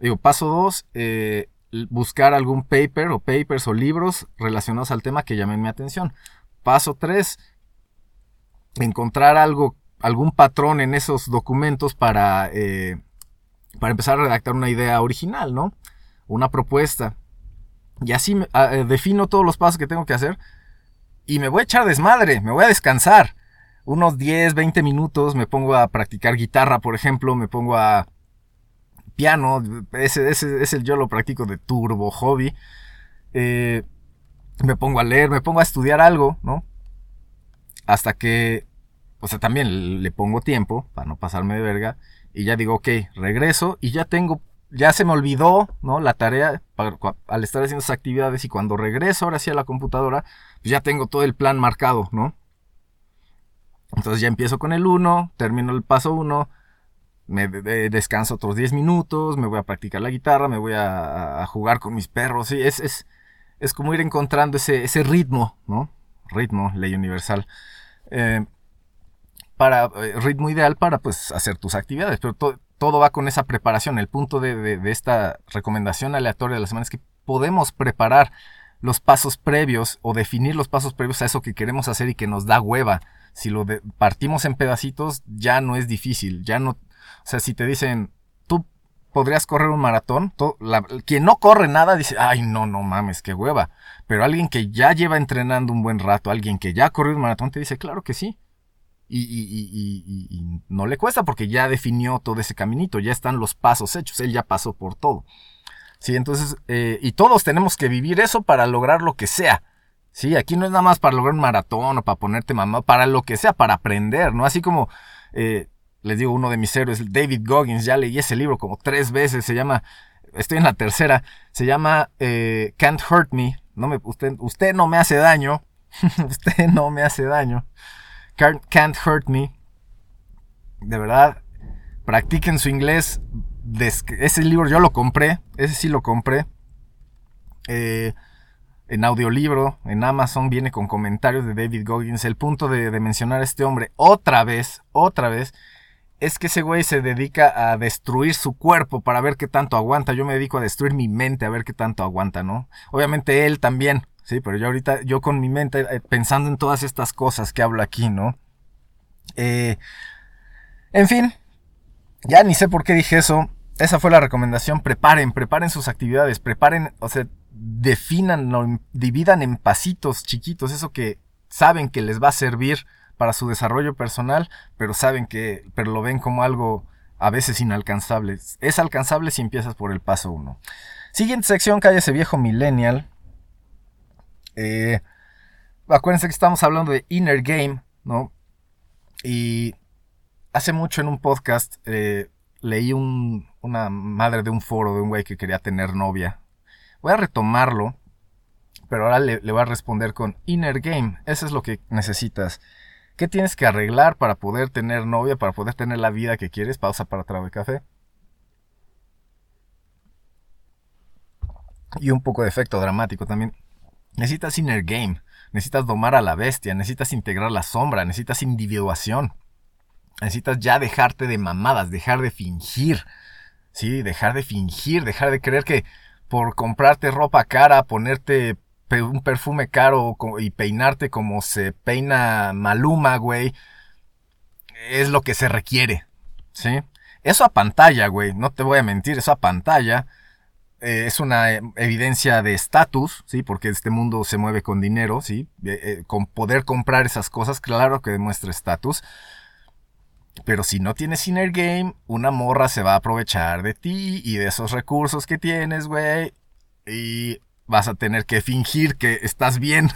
Digo, paso dos, eh, l- buscar algún paper o papers o libros relacionados al tema que llamen mi atención. Paso tres, encontrar algo, algún patrón en esos documentos para, eh, para empezar a redactar una idea original, ¿no? Una propuesta. Y así ah, eh, defino todos los pasos que tengo que hacer y me voy a echar desmadre, me voy a descansar. Unos 10, 20 minutos me pongo a practicar guitarra, por ejemplo, me pongo a piano, ese, ese, ese yo lo practico de turbo hobby. Eh, me pongo a leer, me pongo a estudiar algo, ¿no? Hasta que, o sea, también le pongo tiempo para no pasarme de verga. Y ya digo, ok, regreso y ya tengo, ya se me olvidó, ¿no? La tarea al estar haciendo esas actividades y cuando regreso ahora sí a la computadora, ya tengo todo el plan marcado, ¿no? Entonces ya empiezo con el 1, termino el paso 1, me de- de- descanso otros 10 minutos, me voy a practicar la guitarra, me voy a, jugar con mis perros, sí, es, es, es como ir encontrando ese, ese ritmo, ¿no? Ritmo, ley universal. Eh, para, eh, ritmo ideal para pues hacer tus actividades, pero to- todo va con esa preparación. El punto de, de- de esta recomendación aleatoria de la semana es que podemos preparar los pasos previos o definir los pasos previos a eso que queremos hacer y que nos da hueva. Si lo partimos en pedacitos, ya no es difícil, ya no, o sea, si te dicen, tú podrías correr un maratón, la- quien no corre nada dice, ay, no, no mames, qué hueva. Pero alguien que ya lleva entrenando un buen rato, alguien que ya corrió un maratón, te dice, claro que sí. Y- y- y- y no le cuesta porque ya definió todo ese caminito, ya están los pasos hechos, él ya pasó por todo. Sí, entonces, eh, y todos tenemos que vivir eso para lograr lo que sea. Sí, aquí no es nada más para lograr un maratón o para ponerte mamá, para lo que sea, para aprender, ¿no? Así como, eh, les digo, uno de mis héroes, David Goggins, ya leí ese libro como tres veces, se llama, estoy en la tercera, se llama eh, Can't Hurt Me, no me, usted, usted no me hace daño, usted no me hace daño, Can't, Can't Hurt Me, de verdad, practiquen su inglés, ese libro yo lo compré, ese sí lo compré, eh, en audiolibro, en Amazon, viene con comentarios de David Goggins. El punto de, mencionar a este hombre otra vez, otra vez, es que ese güey se dedica a destruir su cuerpo para ver qué tanto aguanta. Yo me dedico a destruir mi mente a ver qué tanto aguanta, ¿no? Obviamente él también, sí, pero yo ahorita, yo con mi mente, eh, pensando en todas estas cosas que hablo aquí, ¿no? Eh, en fin, ya ni sé por qué dije eso. Esa fue la recomendación. Preparen, preparen sus actividades, preparen, o sea, definan, dividan en pasitos chiquitos, eso que saben que les va a servir para su desarrollo personal, pero saben que, pero lo ven como algo a veces inalcanzable. Es alcanzable si empiezas por el paso 1. Siguiente sección, cállese viejo millennial. Eh, acuérdense que estamos hablando de Inner Game, ¿no? Y hace mucho en un podcast eh, leí un, una madre de un foro de un güey que quería tener novia. Voy a retomarlo, pero ahora le, le, voy a responder con Inner Game. Eso es lo que necesitas. ¿Qué tienes que arreglar para poder tener novia, para poder tener la vida que quieres? Pausa para trago de café. Y un poco de efecto dramático también. Necesitas Inner Game. Necesitas domar a la bestia. Necesitas integrar la sombra. Necesitas individuación. Necesitas ya dejarte de mamadas, dejar de fingir. Sí, dejar de fingir, dejar de creer que por comprarte ropa cara, ponerte un perfume caro y peinarte como se peina Maluma, güey, es lo que se requiere. ¿Sí? Eso a pantalla, güey, no te voy a mentir, eso a pantalla eh, es una evidencia de estatus, ¿sí? Porque este mundo se mueve con dinero, ¿sí? Eh, eh, con poder comprar esas cosas, claro que demuestra estatus. Pero si no tienes inner game, una morra se va a aprovechar de ti y de esos recursos que tienes, güey. Y vas a tener que fingir que estás bien.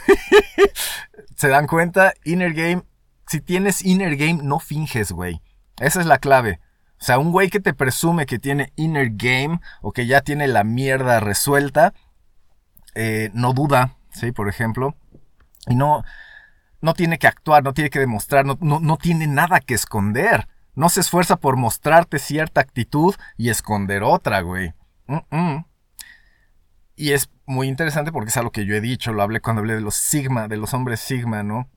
¿Se dan cuenta? Inner game. Si tienes inner game, no finges, güey. Esa es la clave. O sea, un güey que te presume que tiene inner game o que ya tiene la mierda resuelta, eh, no duda, ¿sí? Por ejemplo. Y no, no tiene que actuar, no tiene que demostrar, no, no, no, tiene nada que esconder. No se esfuerza por mostrarte cierta actitud y esconder otra, güey. Y es muy interesante porque es algo que yo he dicho, lo hablé cuando hablé de los Sigma, de los hombres Sigma, ¿no?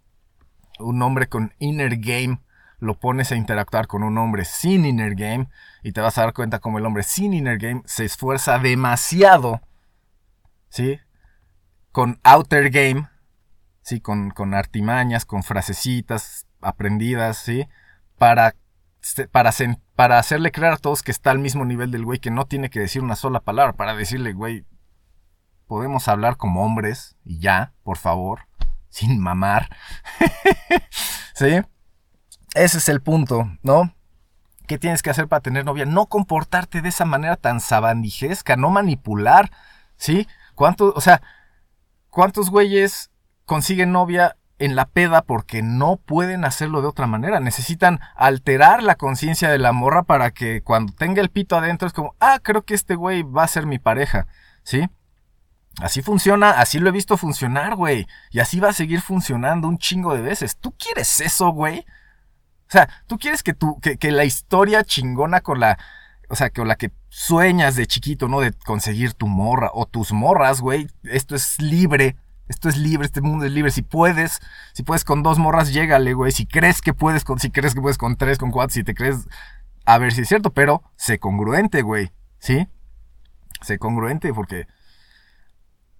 Un hombre con inner game lo pones a interactuar con un hombre sin inner game y te vas a dar cuenta como el hombre sin inner game se esfuerza demasiado, ¿sí? Con outer game, ¿sí? Con, con artimañas, con frasecitas aprendidas, ¿sí? Para, para, para hacerle creer a todos que está al mismo nivel del güey, que no tiene que decir una sola palabra, para decirle, güey, podemos hablar como hombres y ya, por favor, sin mamar. ¿Sí? Ese es el punto, ¿no? ¿Qué tienes que hacer para tener novia? No comportarte de esa manera tan sabandijesca, no manipular, ¿sí? ¿Cuántos, o sea, cuántos güeyes consiguen novia en la peda porque no pueden hacerlo de otra manera? Necesitan alterar la conciencia de la morra para que cuando tenga el pito adentro es como, ah, creo que este güey va a ser mi pareja, ¿sí? Así funciona, así lo he visto funcionar, güey. Y así va a seguir funcionando un chingo de veces. ¿Tú quieres eso, güey? O sea, tú quieres que, tu, que, que la historia chingona con la... O sea, con la que sueñas de chiquito, ¿no? De conseguir tu morra o tus morras, güey. Esto es libre. Esto es libre, este mundo es libre. Si puedes, si puedes con dos morras, llégale, güey. Si crees que puedes con, si crees que puedes con tres, con cuatro, si te crees, a ver si es cierto, pero sé congruente, güey. ¿Sí? Sé congruente porque,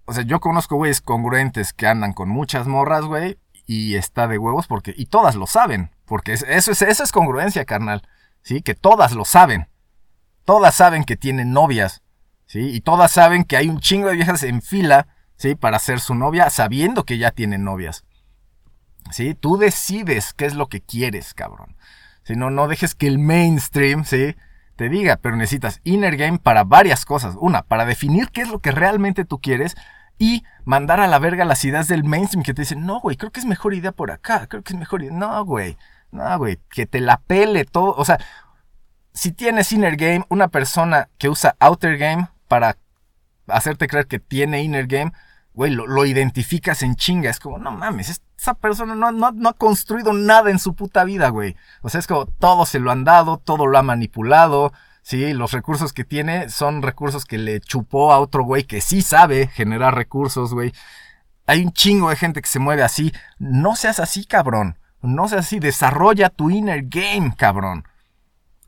o sea, yo conozco güeyes congruentes que andan con muchas morras, güey, y está de huevos porque, y todas lo saben. Porque eso es, eso es congruencia, carnal. ¿Sí? Que todas lo saben. Todas saben que tienen novias. ¿Sí? Y todas saben que hay un chingo de viejas en fila, ¿sí? Para ser su novia, sabiendo que ya tienen novias. ¿Sí? Tú decides qué es lo que quieres, cabrón. Si no, no dejes que el mainstream, ¿sí? Te diga, pero necesitas inner game para varias cosas. Una, para definir qué es lo que realmente tú quieres y mandar a la verga las ideas del mainstream que te dicen, no, güey, creo que es mejor idea por acá, creo que es mejor idea. No, güey. No, güey, que te la pele todo. O sea, si tienes inner game, una persona que usa outer game para hacerte creer que tiene inner game, güey, lo, identificas en chinga. Es como, no mames, esa persona no, no, no, ha construido nada en su puta vida, güey. O sea, es como todo se lo han dado, todo lo ha manipulado. Sí, los recursos que tiene son recursos que le chupó a otro güey que sí sabe generar recursos, güey. Hay un chingo de gente que se mueve así. No seas así, cabrón. No sé así, desarrolla tu inner game, cabrón.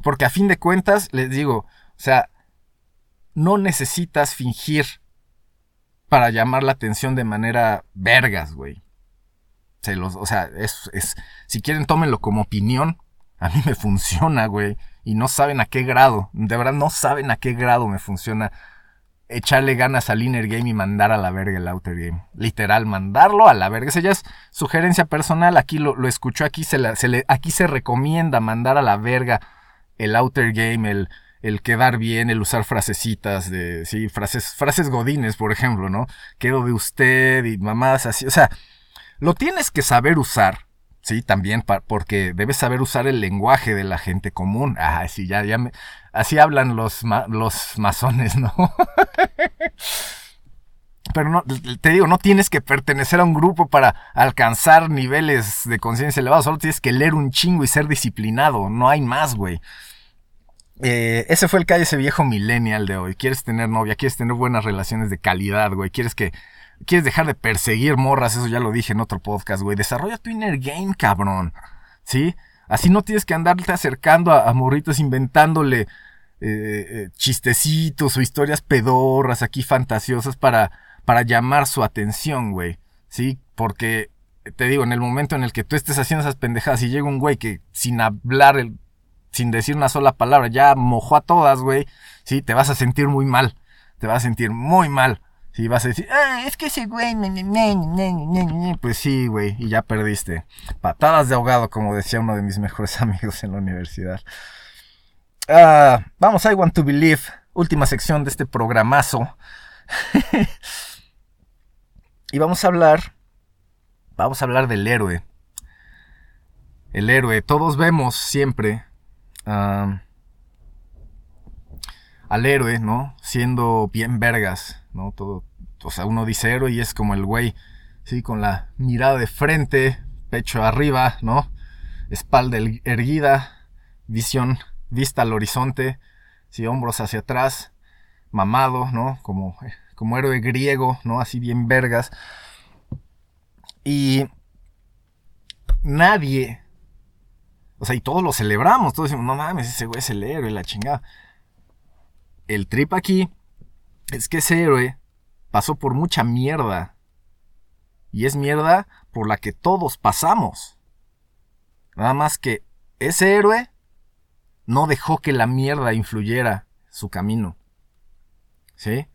Porque a fin de cuentas, les digo, o sea, no necesitas fingir para llamar la atención de manera vergas, güey. Se los, o sea, es, es, si quieren tómenlo como opinión, a mí me funciona, güey. Y no saben a qué grado, de verdad no saben a qué grado me funciona echarle ganas al inner game y mandar a la verga el outer game. Literal, mandarlo a la verga. Esa ya es sugerencia personal. Aquí lo, lo escuchó, aquí se, le, aquí se recomienda mandar a la verga el outer game, el, el quedar bien, el usar frasecitas de, sí, frases, frases godines, por ejemplo, ¿no? Quedo de usted y mamás así. O sea, lo tienes que saber usar. Sí, también porque debes saber usar el lenguaje de la gente común. Ah, sí, ya, ya me, así hablan los, los masones, ¿no? Pero no, te digo, no tienes que pertenecer a un grupo para alcanzar niveles de conciencia elevados. Solo tienes que leer un chingo y ser disciplinado. No hay más, güey. Eh, ese fue el calle ese viejo millennial de hoy. Quieres tener novia, quieres tener buenas relaciones de calidad, güey. Quieres que quieres dejar de perseguir morras, eso ya lo dije en otro podcast, güey. Desarrolla tu inner game, cabrón. ¿Sí? Así no tienes que andarte acercando a, morritos inventándole eh, eh, chistecitos o historias pedorras aquí fantasiosas para, para llamar su atención, güey. ¿Sí? Porque, te digo, en el momento en el que tú estés haciendo esas pendejadas y llega un güey que sin hablar, el, sin decir una sola palabra, ya mojó a todas, güey. Sí, te vas a sentir muy mal. Te vas a sentir muy mal. Si vas a decir, ah, es que ese güey, pues sí, güey, y ya perdiste. Patadas de ahogado, como decía uno de mis mejores amigos en la universidad. Ah, vamos a I Want to Believe, última sección de este programazo. y vamos a hablar, vamos a hablar del héroe. El héroe, todos vemos siempre al héroe, ¿no? Siendo bien vergas ¿no? Todo, o sea, uno dice héroe y es como el güey, ¿sí? Con la mirada de frente, pecho arriba, ¿no? Espalda erguida, visión, vista al horizonte, ¿sí? Hombros hacia atrás, mamado, ¿no? Como, como héroe griego, ¿no? Así bien vergas. Y nadie, O sea, y todos lo celebramos, todos decimos, no mames, ese güey es el héroe, la chingada. El trip aquí es que ese héroe pasó por mucha mierda. Y es mierda por la que todos pasamos. Nada más que ese héroe no dejó que la mierda influyera su camino. ¿Sí? Eh,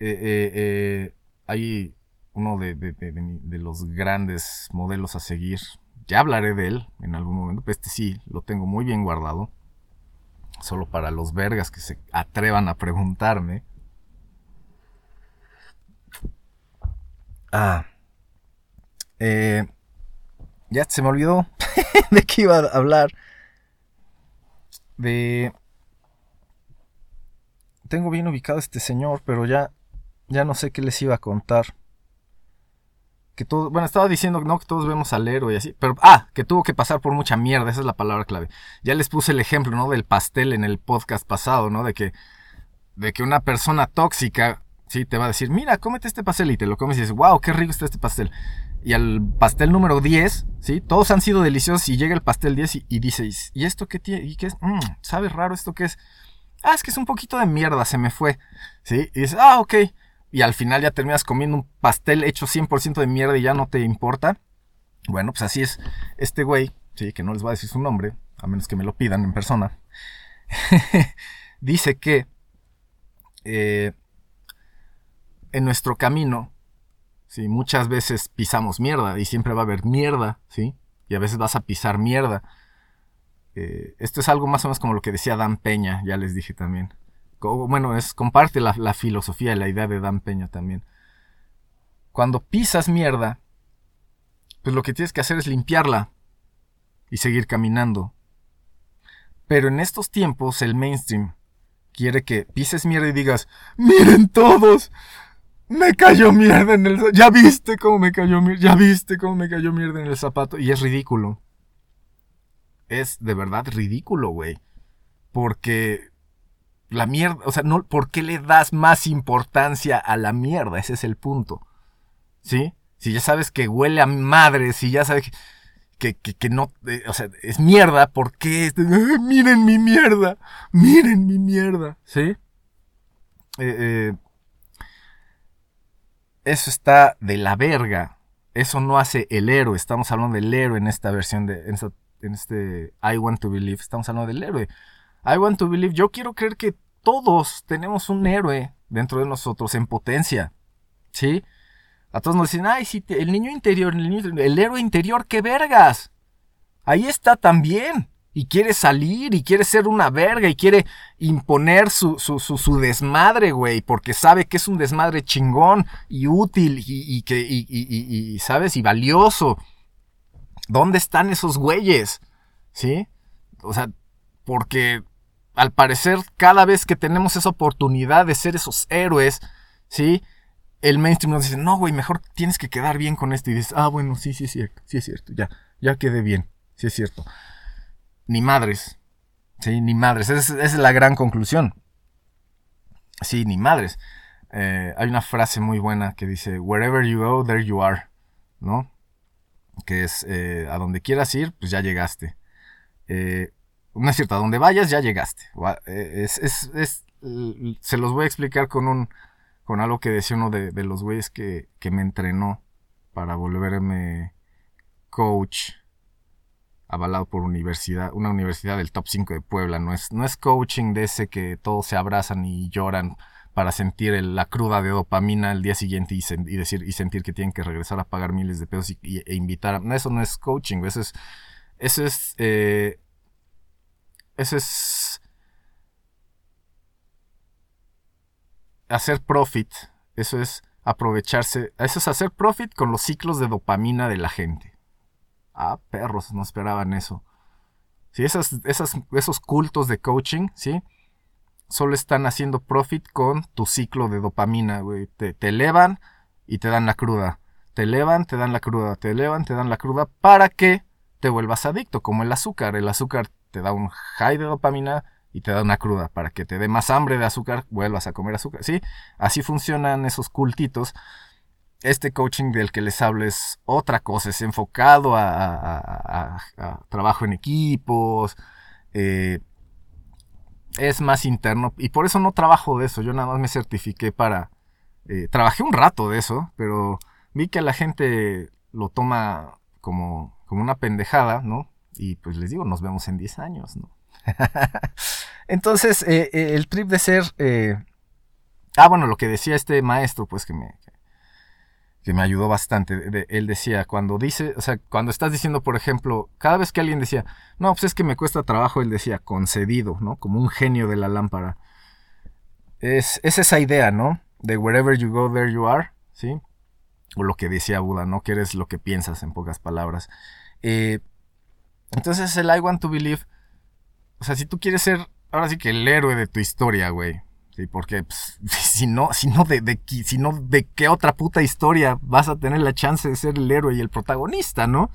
eh, eh, hay uno de, los grandes modelos a seguir. Ya hablaré de él en algún momento. Pero este sí, lo tengo muy bien guardado. Solo para los vergas que se atrevan a preguntarme. Ah. Eh, ya se me olvidó de qué iba a hablar. De... Tengo bien ubicado a este señor, pero ya, ya no sé qué les iba a contar. Que todo, bueno, estaba diciendo no que todos vemos al héroe y así, pero ah, que tuvo que pasar por mucha mierda, esa es la palabra clave. Ya les puse el ejemplo, ¿no? Del pastel en el podcast pasado, ¿no? De que de que una persona tóxica sí te va a decir, "Mira, cómete este pastel" y te lo comes y dices, "Wow, qué rico está este pastel." y al pastel número 10, ¿sí? Todos han sido deliciosos y llega el pastel 10 y, dices, ¿y esto qué tiene? ¿Y qué es? Mm, ¿Sabe raro esto qué es? Ah, es que es un poquito de mierda, se me fue, ¿sí? Y dices, ah, ok. Y al final ya terminas comiendo un pastel hecho 100% de mierda y ya no te importa. Bueno, pues así es este güey, ¿sí? Que no les voy a decir su nombre, a menos que me lo pidan en persona. Dice que eh, en nuestro camino Sí, muchas veces pisamos mierda y siempre va a haber mierda, ¿sí? Y a veces vas a pisar mierda. Eh, esto es algo más o menos como lo que decía Dan Peña, ya les dije también. Bueno, es comparte la, filosofía y la idea de Dan Peña también. Cuando pisas mierda, pues lo que tienes que hacer es limpiarla y seguir caminando. Pero en estos tiempos el mainstream quiere que pises mierda y digas, miren todos, me cayó mierda en el Ya viste cómo me cayó mierda. Ya viste cómo me cayó mierda en el zapato. Y es ridículo. Es de verdad ridículo, güey. Porque la mierda, o sea, no, ¿por qué le das más importancia a la mierda? Ese es el punto. ¿Sí? Si ya sabes que huele a madre, si ya sabes que, que, que, no, eh, o sea, es mierda, ¿por qué? miren mi mierda, miren mi mierda, ¿sí? Eh, eh, eso está de la verga. Eso no hace el héroe. Estamos hablando del héroe en esta versión de. En, este I Want to Believe. Estamos hablando del héroe. I Want to Believe. Yo quiero creer que todos tenemos un héroe dentro de nosotros en potencia. ¿Sí? A todos nos dicen, ay, sí, el niño interior, el, el héroe interior, qué vergas. Ahí está también y quiere salir y quiere ser una verga y quiere imponer su, su, su, desmadre, güey, porque sabe que es un desmadre chingón y útil y, que, y, ¿sabes? Y valioso. ¿Dónde están esos güeyes? ¿Sí? O sea, porque al parecer cada vez que tenemos esa oportunidad de ser esos héroes, ¿sí? El mainstream nos dice, no, güey, mejor tienes que quedar bien con esto. Y dices, ah, bueno, sí, sí es cierto, sí es cierto, ya, ya quedé bien, sí es cierto ni madres. Sí, ni madres. Esa es, la gran conclusión. Sí, ni madres. Eh, hay una frase muy buena que dice, wherever you go, there you are. ¿No? Que es, eh, a donde quieras ir, pues ya llegaste. Eh, no es cierto, a donde vayas, ya llegaste. Es, se los voy a explicar con un, con algo que decía uno de, los güeyes que, que me entrenó para volverme coach avalado por universidad, una universidad del top 5 de Puebla. No es, no es coaching de ese que todos se abrazan y lloran para sentir la cruda de dopamina al día siguiente y, decir, y sentir que tienen que regresar a pagar miles de pesos y, e invitar a... Eso no es coaching, eso es... Eso es... Eh, eso es... Hacer profit. Eso es aprovecharse. Eso es hacer profit con los ciclos de dopamina de la gente. Ah, perros, no esperaban eso. Sí, esas, esos cultos de coaching, ¿sí? Solo están haciendo profit con tu ciclo de dopamina. Te, te elevan y te dan la cruda. Te elevan, te dan la cruda. Te elevan, te dan la cruda para que te vuelvas adicto, como el azúcar. El azúcar te da un high de dopamina y te da una cruda. Para que te dé más hambre de azúcar, vuelvas a comer azúcar. ¿Sí? Así funcionan esos cultitos este coaching del que les hablo es otra cosa, es enfocado a, trabajo en equipos, eh, es más interno y por eso no trabajo de eso, yo nada más me certifiqué para... eh, trabajé un rato de eso, pero vi que la gente lo toma como, como una pendejada, ¿no? Y pues les digo, nos vemos en 10 años, ¿no? Entonces, eh, eh, el trip de ser... eh, ah, bueno, lo que decía este maestro, pues que me, que me ayudó bastante. él decía, cuando dice, o sea, cuando estás diciendo, por ejemplo, cada vez que alguien decía, no, pues es que me cuesta trabajo, él decía, concedido, ¿no? Como un genio de la lámpara. Es, es esa idea, ¿no? De wherever you go, there you are, ¿sí? O lo que decía Buda, ¿no? Que eres lo que piensas, en pocas palabras. Eh, entonces, el I want to believe, o sea, si tú quieres ser, ahora sí que el héroe de tu historia, güey. Sí, porque pues, si no, si no de, de, si no, de qué otra puta historia vas a tener la chance de ser el héroe y el protagonista, ¿no?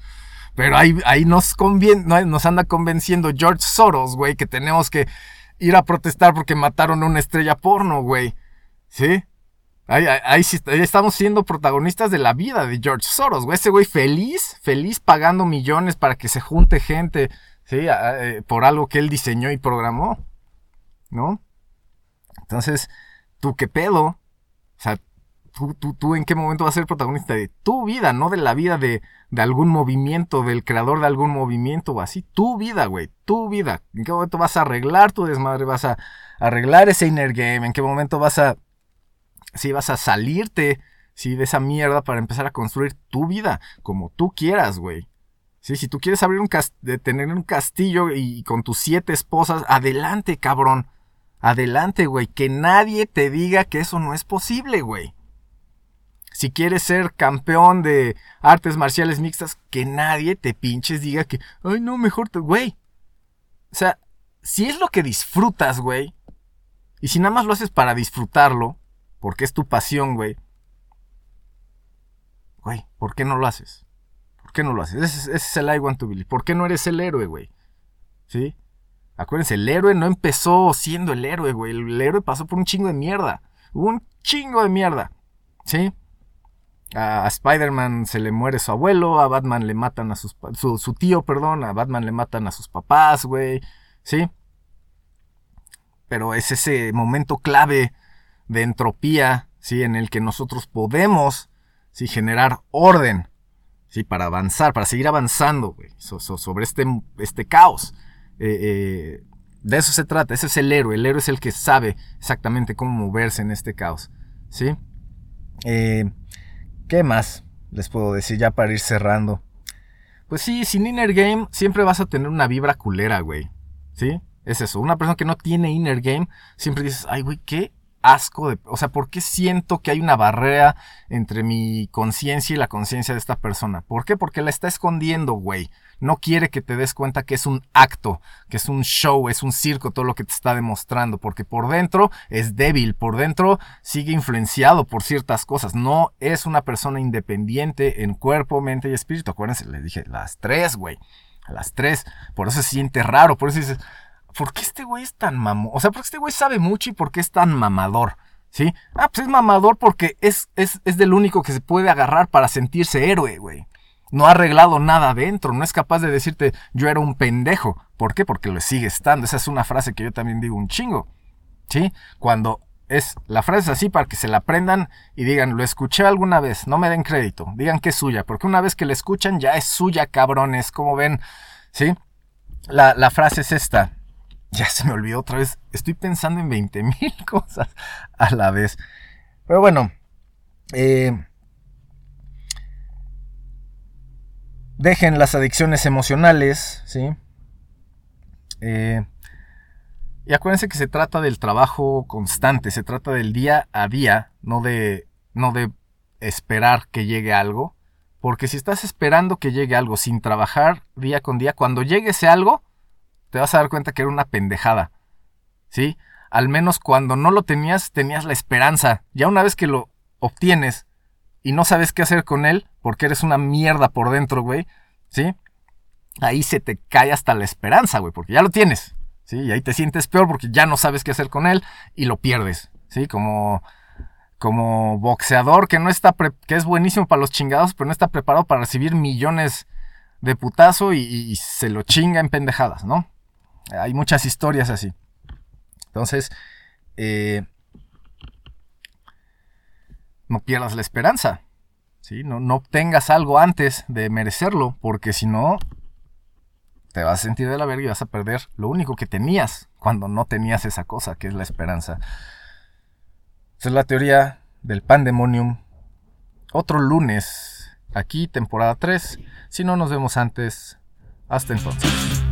Pero ahí, ahí nos, convien, no, nos anda convenciendo George Soros, güey, que tenemos que ir a protestar porque mataron a una estrella porno, güey. ¿Sí? Ahí, ahí, estamos siendo protagonistas de la vida de George Soros, güey. Ese güey feliz, feliz pagando millones para que se junte gente, ¿sí? Eh, por algo que él diseñó y programó, ¿no? Entonces, ¿tú qué pedo? O sea, ¿tú, tú, tú en qué momento vas a ser protagonista de tu vida, no de la vida de, de algún movimiento, del creador de algún movimiento o así? Tu vida, güey, tu vida. ¿En qué momento vas a arreglar tu desmadre? ¿Vas a arreglar ese inner game? ¿En qué momento vas a... Si vas a salirte, sí, de esa mierda para empezar a construir tu vida como tú quieras, güey. Sí, si tú quieres abrir un tener un castillo y con tus siete esposas, adelante, cabrón. Adelante, güey. Que nadie te diga que eso no es posible, güey. Si quieres ser campeón de artes marciales mixtas, que nadie te pinches diga que, ay, no, mejor te, güey. O sea, si es lo que disfrutas, güey, y si nada más lo haces para disfrutarlo, porque es tu pasión, güey, güey, ¿por qué no lo haces? ¿Por qué no lo haces? Ese, es- el I want to believe. ¿Por qué no eres el héroe, güey? ¿Sí? Acuérdense, el héroe no empezó siendo el héroe, güey. El héroe pasó por un chingo de mierda. Un chingo de mierda. ¿Sí? A, Spider-Man se le muere su abuelo, a Batman le matan a sus... Su, su tío, perdón, a Batman le matan a sus papás, güey. ¿Sí? Pero es ese momento clave de entropía, ¿sí? En el que nosotros podemos, ¿sí? Generar orden, ¿sí? Para avanzar, para seguir avanzando, güey. so- so- sobre este, este caos. Eh, eh, de eso se trata, ese es el héroe. El héroe es el que sabe exactamente cómo moverse en este caos. ¿Sí? Eh, ¿Qué más les puedo decir ya para ir cerrando? Pues sí, sin inner game siempre vas a tener una vibra culera, güey. ¿Sí? Es eso. Una persona que no tiene inner game, siempre dices, ay, güey, qué asco de... O sea, ¿por qué siento que hay una barrera entre mi conciencia y la conciencia de esta persona? ¿Por qué? Porque la está escondiendo, güey. No quiere que te des cuenta que es un acto, que es un show, es un circo todo lo que te está demostrando, porque por dentro es débil, por dentro sigue influenciado por ciertas cosas. No es una persona independiente en cuerpo, mente y espíritu. Acuérdense, les dije, las tres, güey. Las tres. Por eso se siente raro, por eso dices, ¿por qué este güey es tan mamón? O sea, porque este güey sabe mucho y por qué es tan mamador. ¿Sí? Ah, pues es mamador porque es, es, es del único que se puede agarrar para sentirse héroe, güey. No ha arreglado nada adentro, no es capaz de decirte yo era un pendejo. ¿Por qué? Porque lo sigue estando. Esa es una frase que yo también digo un chingo. ¿Sí? Cuando es la frase es así para que se la aprendan y digan, lo escuché alguna vez, no me den crédito, digan que es suya, porque una vez que la escuchan ya es suya, cabrones, como ven, ¿sí? La, la frase es esta. Ya se me olvidó otra vez. Estoy pensando en 20 mil cosas a la vez. Pero bueno. Eh, dejen las adicciones emocionales, ¿sí? Eh, y acuérdense que se trata del trabajo constante, se trata del día a día, no de, no de esperar que llegue algo. Porque si estás esperando que llegue algo sin trabajar día con día, cuando llegue ese algo, te vas a dar cuenta que era una pendejada. ¿Sí? Al menos cuando no lo tenías, tenías la esperanza. Ya una vez que lo obtienes y no sabes qué hacer con él, porque eres una mierda por dentro, güey, ¿sí? Ahí se te cae hasta la esperanza, güey, porque ya lo tienes, ¿sí? Y ahí te sientes peor porque ya no sabes qué hacer con él y lo pierdes, ¿sí? Como, como boxeador que no está pre- que es buenísimo para los chingados, pero no está preparado para recibir millones de putazo y, y se lo chinga en pendejadas, ¿no? Hay muchas historias así. Entonces, eh, no pierdas la esperanza. ¿sí? No, no obtengas algo antes de merecerlo, porque si no, te vas a sentir de la verga y vas a perder lo único que tenías cuando no tenías esa cosa, que es la esperanza. Esa es la teoría del pandemonium. Otro lunes, aquí, temporada 3. Si no nos vemos antes, hasta entonces.